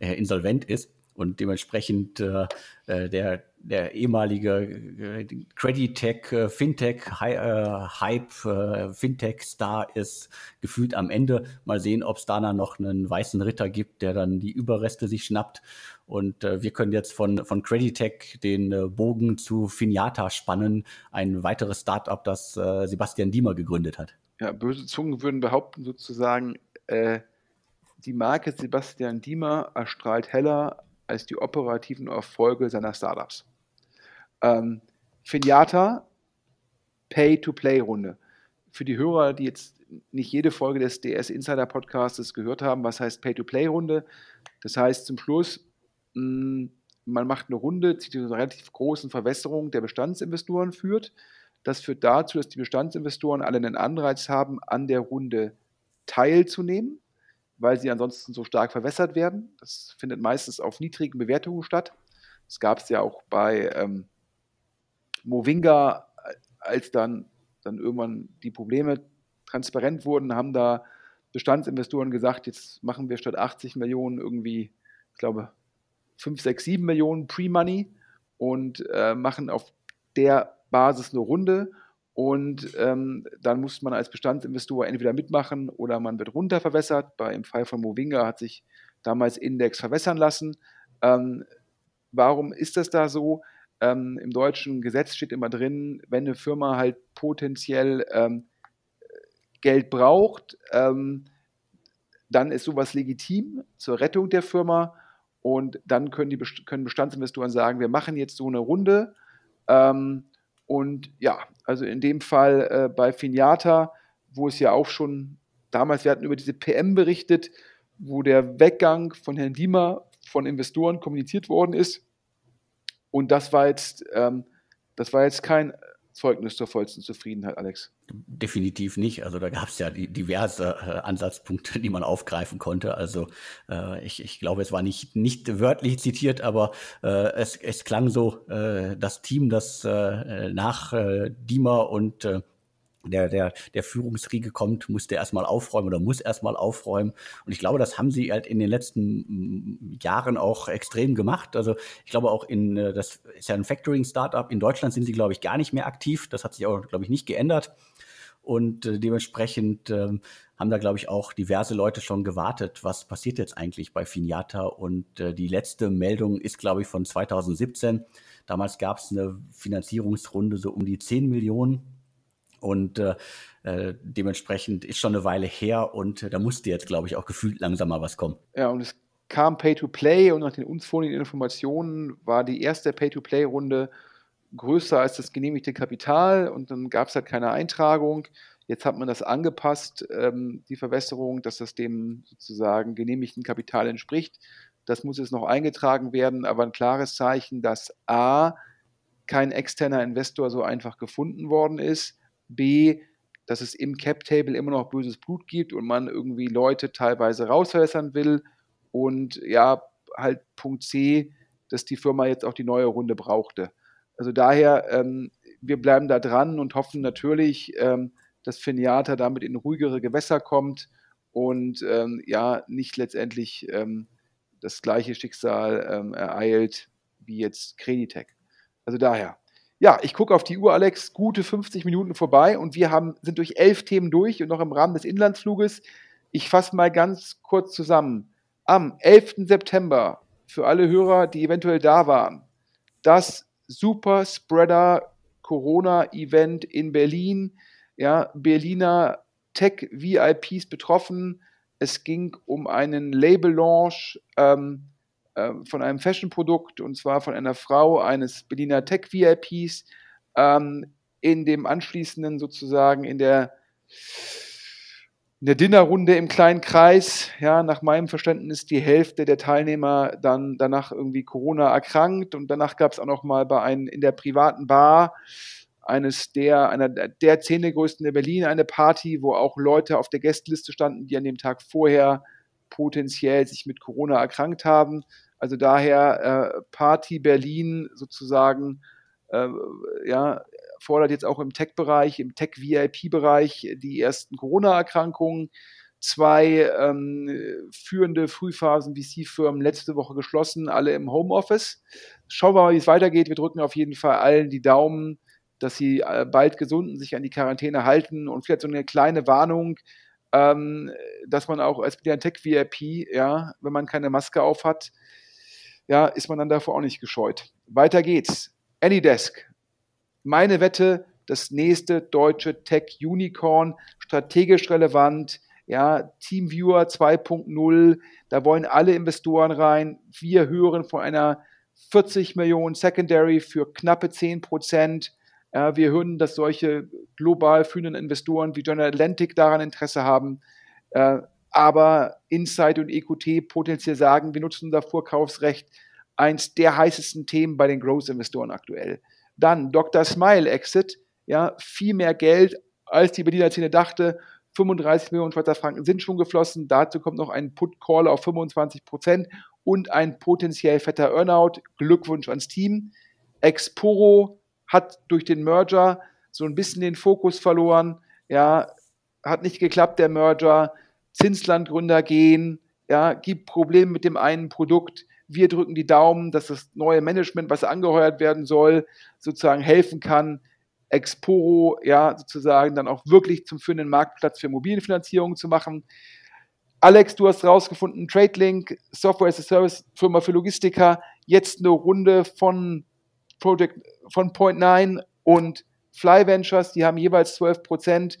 äh, insolvent ist und dementsprechend äh, der, der ehemalige äh, Creditech, äh, Fintech, Hi, äh, Hype, äh, Fintech-Star ist gefühlt am Ende. Mal sehen, ob es da noch einen weißen Ritter gibt, der dann die Überreste sich schnappt und äh, wir können jetzt von, von Creditec den äh, Bogen zu Finiata spannen, ein weiteres Startup, das äh, Sebastian Diemer gegründet hat. Ja, böse Zungen würden behaupten sozusagen, äh, die Marke Sebastian Diemer erstrahlt heller als die operativen Erfolge seiner Startups. Ähm, Finiata, Pay-to-Play-Runde. Für die Hörer, die jetzt nicht jede Folge des DS Insider Podcasts gehört haben, was heißt Pay-to-Play-Runde? Das heißt zum Schluss, hm, man macht eine Runde, die zu einer relativ großen Verwässerung der Bestandsinvestoren führt. Das führt dazu, dass die Bestandsinvestoren alle einen Anreiz haben, an der Runde teilzunehmen, weil sie ansonsten so stark verwässert werden. Das findet meistens auf niedrigen Bewertungen statt. Das gab es ja auch bei ähm, Movinga, als dann, dann irgendwann die Probleme transparent wurden, haben da Bestandsinvestoren gesagt, jetzt machen wir statt 80 Millionen irgendwie, ich glaube, 5, 6, 7 Millionen Pre-Money und äh, machen auf der Basis eine Runde. Und ähm, dann muss man als Bestandsinvestor entweder mitmachen oder man wird runterverwässert. Bei, Im Fall von Movinga hat sich damals Index verwässern lassen. Ähm, warum ist das da so? Ähm, Im deutschen Gesetz steht immer drin, wenn eine Firma halt potenziell ähm, Geld braucht, ähm, dann ist sowas legitim zur Rettung der Firma. Und dann können, die, können Bestandsinvestoren sagen, wir machen jetzt so eine Runde. Ähm, und ja, also in dem Fall äh, bei Finiata, wo es ja auch schon damals, wir hatten über diese PM berichtet, wo der Weggang von Herrn Diemer von Investoren kommuniziert worden ist. Und das war jetzt, ähm, das war jetzt kein Zeugnis zur vollsten Zufriedenheit, Alex. Definitiv nicht. Also da gab es ja diverse äh, Ansatzpunkte, die man aufgreifen konnte. Also äh, ich, ich glaube, es war nicht, nicht wörtlich zitiert, aber äh, es, es klang so, äh, das Team, das äh, nach Diemer und der, der, der Führungsriege kommt, muss der erstmal aufräumen oder muss erstmal aufräumen. Und ich glaube, das haben sie halt in den letzten mm, Jahren auch extrem gemacht. Also ich glaube auch in, äh, das ist ja ein Factoring-Startup. In Deutschland sind sie, glaube ich, gar nicht mehr aktiv. Das hat sich auch, glaube ich, nicht geändert. Und äh, dementsprechend ähm, haben da, glaube ich, auch diverse Leute schon gewartet, was passiert jetzt eigentlich bei Finiata. Und äh, die letzte Meldung ist, glaube ich, von 2017. Damals gab es eine Finanzierungsrunde so um die 10 Millionen und äh, äh, dementsprechend ist schon eine Weile her und äh, da musste jetzt, glaube ich, auch gefühlt langsam mal was kommen. Ja, und es kam Pay-to-Play und nach den uns vorliegenden Informationen war die erste Pay-to-Play-Runde größer als das genehmigte Kapital und dann gab es halt keine Eintragung. Jetzt hat man das angepasst, ähm, die Verwässerung, dass das dem sozusagen genehmigten Kapital entspricht. Das muss jetzt noch eingetragen werden, aber ein klares Zeichen, dass A, kein externer Investor so einfach gefunden worden ist B, dass es im Cap-Table immer noch böses Blut gibt und man irgendwie Leute teilweise rausverwässern will. Und ja, halt Punkt C, dass die Firma jetzt auch die neue Runde brauchte. Also daher, ähm, wir bleiben da dran und hoffen natürlich, ähm, dass Finiata damit in ruhigere Gewässer kommt und ähm, ja, nicht letztendlich ähm, das gleiche Schicksal ähm, ereilt wie jetzt Creditec. Also daher, ja, ich gucke auf die Uhr, Alex, gute 50 Minuten vorbei und wir haben, sind durch elf Themen durch und noch im Rahmen des Inlandsfluges. Ich fasse mal ganz kurz zusammen. Am 11. September, für alle Hörer, die eventuell da waren, das Super Spreader Corona Event in Berlin. Ja, Berliner Tech VIPs betroffen. Es ging um einen Label Launch. Ähm, äh, von einem Fashion-Produkt und zwar von einer Frau eines Berliner Tech-VIPs ähm, in dem anschließenden sozusagen in der in der Dinnerrunde im kleinen Kreis, ja, nach meinem Verständnis die Hälfte der Teilnehmer dann danach irgendwie Corona erkrankt und danach gab es auch noch mal bei einem in der privaten Bar eines der einer der zehn größten der Berlin eine Party, wo auch Leute auf der Gästeliste standen, die an dem Tag vorher potenziell sich mit Corona erkrankt haben. Also daher äh, Party Berlin sozusagen, äh, ja, fordert jetzt auch im Tech-Bereich, im Tech-VIP-Bereich die ersten Corona-Erkrankungen. Zwei ähm, führende Frühphasen-VC-Firmen letzte Woche geschlossen, alle im Homeoffice. Schauen wir mal, wie es weitergeht. Wir drücken auf jeden Fall allen die Daumen, dass sie äh, bald gesund und sich an die Quarantäne halten und vielleicht so eine kleine Warnung, ähm, dass man auch als Tech-VIP, ja, wenn man keine Maske auf hat, ja, ist man dann davor auch nicht gescheut. Weiter geht's. Anydesk. Meine Wette, das nächste deutsche Tech-Unicorn, strategisch relevant, ja, Teamviewer 2.0, da wollen alle Investoren rein. Wir hören von einer 40 Millionen Secondary für knappe 10 Prozent. Ja, wir hören, dass solche global führenden Investoren wie General Atlantic daran Interesse haben. Äh, aber Insight und EQT potenziell sagen, wir nutzen unser Vorkaufsrecht. Eins der heißesten Themen bei den Growth-Investoren aktuell. Dann Dr. Smile Exit, ja, viel mehr Geld, als die Berliner Szene dachte. 35 Millionen Schweizer Franken sind schon geflossen. Dazu kommt noch ein Put-Call auf 25 Prozent und ein potenziell fetter Earnout. Glückwunsch ans Team. Exporo hat durch den Merger so ein bisschen den Fokus verloren. Ja, hat nicht geklappt, der Merger. Zinslandgründer gehen, ja, gibt Probleme mit dem einen Produkt. Wir drücken die Daumen, dass das neue Management, was angeheuert werden soll, sozusagen helfen kann, Exporo ja sozusagen dann auch wirklich zum führenden Marktplatz für Immobilienfinanzierung zu machen. Alex, du hast rausgefunden, TradeLink, Software as a Service Firma für Logistiker, jetzt eine Runde von Project von Point9 und Fly Ventures, die haben jeweils 12 Prozent.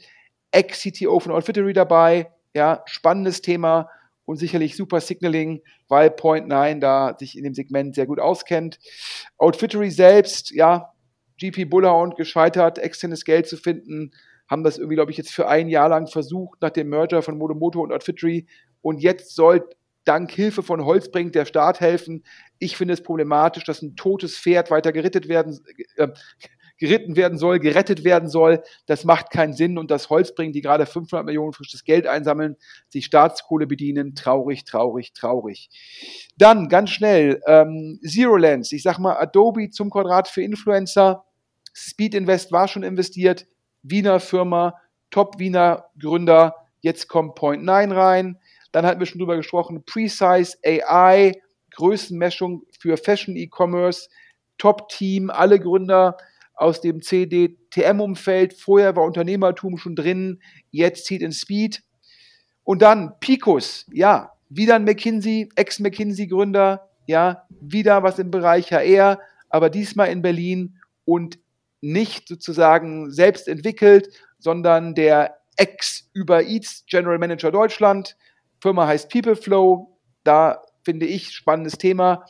Ex-CTO von Outfittery dabei, ja, spannendes Thema und sicherlich super Signaling, weil Point9 da sich in dem Segment sehr gut auskennt. Outfittery selbst, ja, GP Bullhound gescheitert, externes Geld zu finden, haben das irgendwie, glaube ich, jetzt für ein Jahr lang versucht, nach dem Merger von Modomoto und Outfittery. Und jetzt soll dank Hilfe von Holzbrink der Staat helfen. Ich finde es problematisch, dass ein totes Pferd weiter gerettet werden, äh, geritten werden soll, gerettet werden soll. Das macht keinen Sinn und das Holz bringen, die gerade 500 Millionen frisches Geld einsammeln, sich Staatskohle bedienen. Traurig, traurig, traurig. Dann ganz schnell ähm, Zero Lens. Ich sag mal Adobe zum Quadrat für Influencer. Speed Invest war schon investiert. Wiener Firma, Top Wiener Gründer. Jetzt kommt Point 9 rein. Dann hatten wir schon drüber gesprochen. Precise AI, Größenmessung für Fashion E-Commerce. Top Team, alle Gründer aus dem CDTM-Umfeld. Vorher war Unternehmertum schon drin, jetzt zieht in Speed. Und dann Picos, ja, wieder ein McKinsey, Ex-McKinsey-Gründer, ja, wieder was im Bereich HR, aber diesmal in Berlin und nicht sozusagen selbst entwickelt, sondern der Ex-Über Eats General Manager Deutschland. Firma heißt PeopleFlow. Da finde ich spannendes Thema.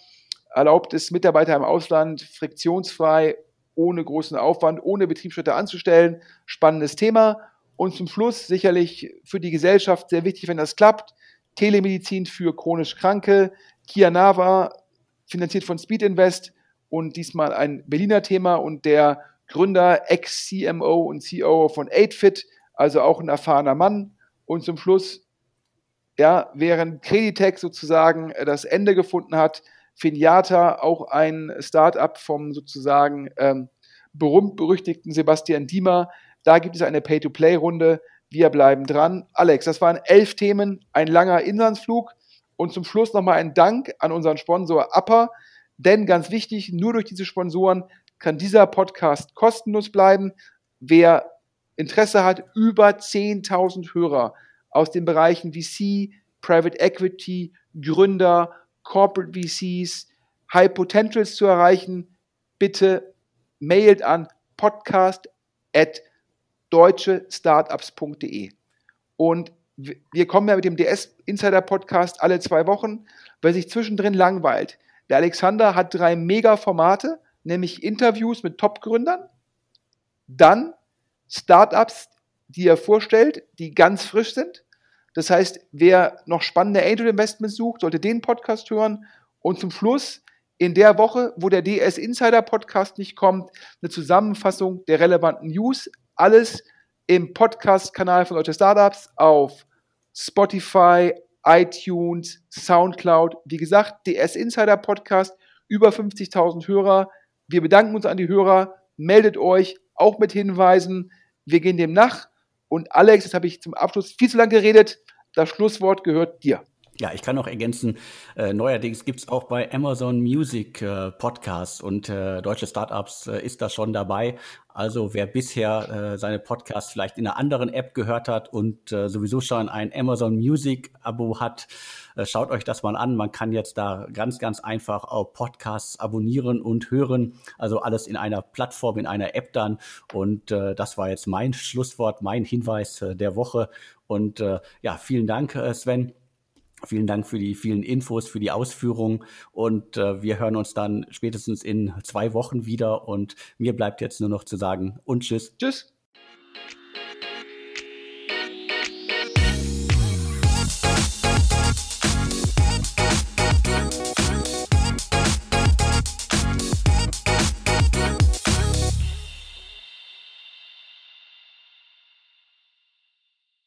Erlaubt es Mitarbeiter im Ausland friktionsfrei ohne großen Aufwand, ohne Betriebsschritte anzustellen. Spannendes Thema. Und zum Schluss sicherlich für die Gesellschaft sehr wichtig, wenn das klappt. Telemedizin für chronisch Kranke. Kianava, finanziert von Speed Invest und diesmal ein Berliner Thema und der Gründer, Ex-CMO und CEO von 8Fit, also auch ein erfahrener Mann. Und zum Schluss, ja, während Creditec sozusagen das Ende gefunden hat, Finiata, auch ein Start-up vom sozusagen ähm, berühmt-berüchtigten Sebastian Diemer. Da gibt es eine Pay-to-Play-Runde. Wir bleiben dran. Alex, das waren elf Themen, ein langer Inlandsflug. Und zum Schluss nochmal ein Dank an unseren Sponsor Upper. Denn ganz wichtig, nur durch diese Sponsoren kann dieser Podcast kostenlos bleiben. Wer Interesse hat, über 10.000 Hörer aus den Bereichen VC, Private Equity, Gründer, Corporate VCs, High Potentials zu erreichen, bitte mailt an podcast at deutschestartups.de. Und wir kommen ja mit dem DS Insider Podcast alle zwei Wochen, weil sich zwischendrin langweilt. Der Alexander hat drei Mega-Formate, nämlich Interviews mit Top-Gründern, dann Startups, die er vorstellt, die ganz frisch sind, das heißt, wer noch spannende Angel Investments sucht, sollte den Podcast hören. Und zum Schluss, in der Woche, wo der DS Insider Podcast nicht kommt, eine Zusammenfassung der relevanten News. Alles im Podcast-Kanal von Deutsche Startups auf Spotify, iTunes, Soundcloud. Wie gesagt, DS Insider Podcast, über 50.000 Hörer. Wir bedanken uns an die Hörer. Meldet euch auch mit Hinweisen. Wir gehen dem nach. Und Alex, jetzt habe ich zum Abschluss viel zu lange geredet. Das Schlusswort gehört dir. Ja, ich kann noch ergänzen, äh, neuerdings gibt's auch bei Amazon Music äh, Podcasts und äh, deutsche Startups äh, ist da schon dabei. Also wer bisher äh, seine Podcasts vielleicht in einer anderen App gehört hat und äh, sowieso schon ein Amazon Music Abo hat, äh, schaut euch das mal an. Man kann jetzt da ganz, ganz einfach auch Podcasts abonnieren und hören. Also alles in einer Plattform, in einer App dann. Und äh, das war jetzt mein Schlusswort, mein Hinweis äh, der Woche. Und äh, ja, vielen Dank, äh, Sven. Vielen Dank für die vielen Infos, für die Ausführungen und äh, wir hören uns dann spätestens in zwei Wochen wieder und mir bleibt jetzt nur noch zu sagen und tschüss. Tschüss.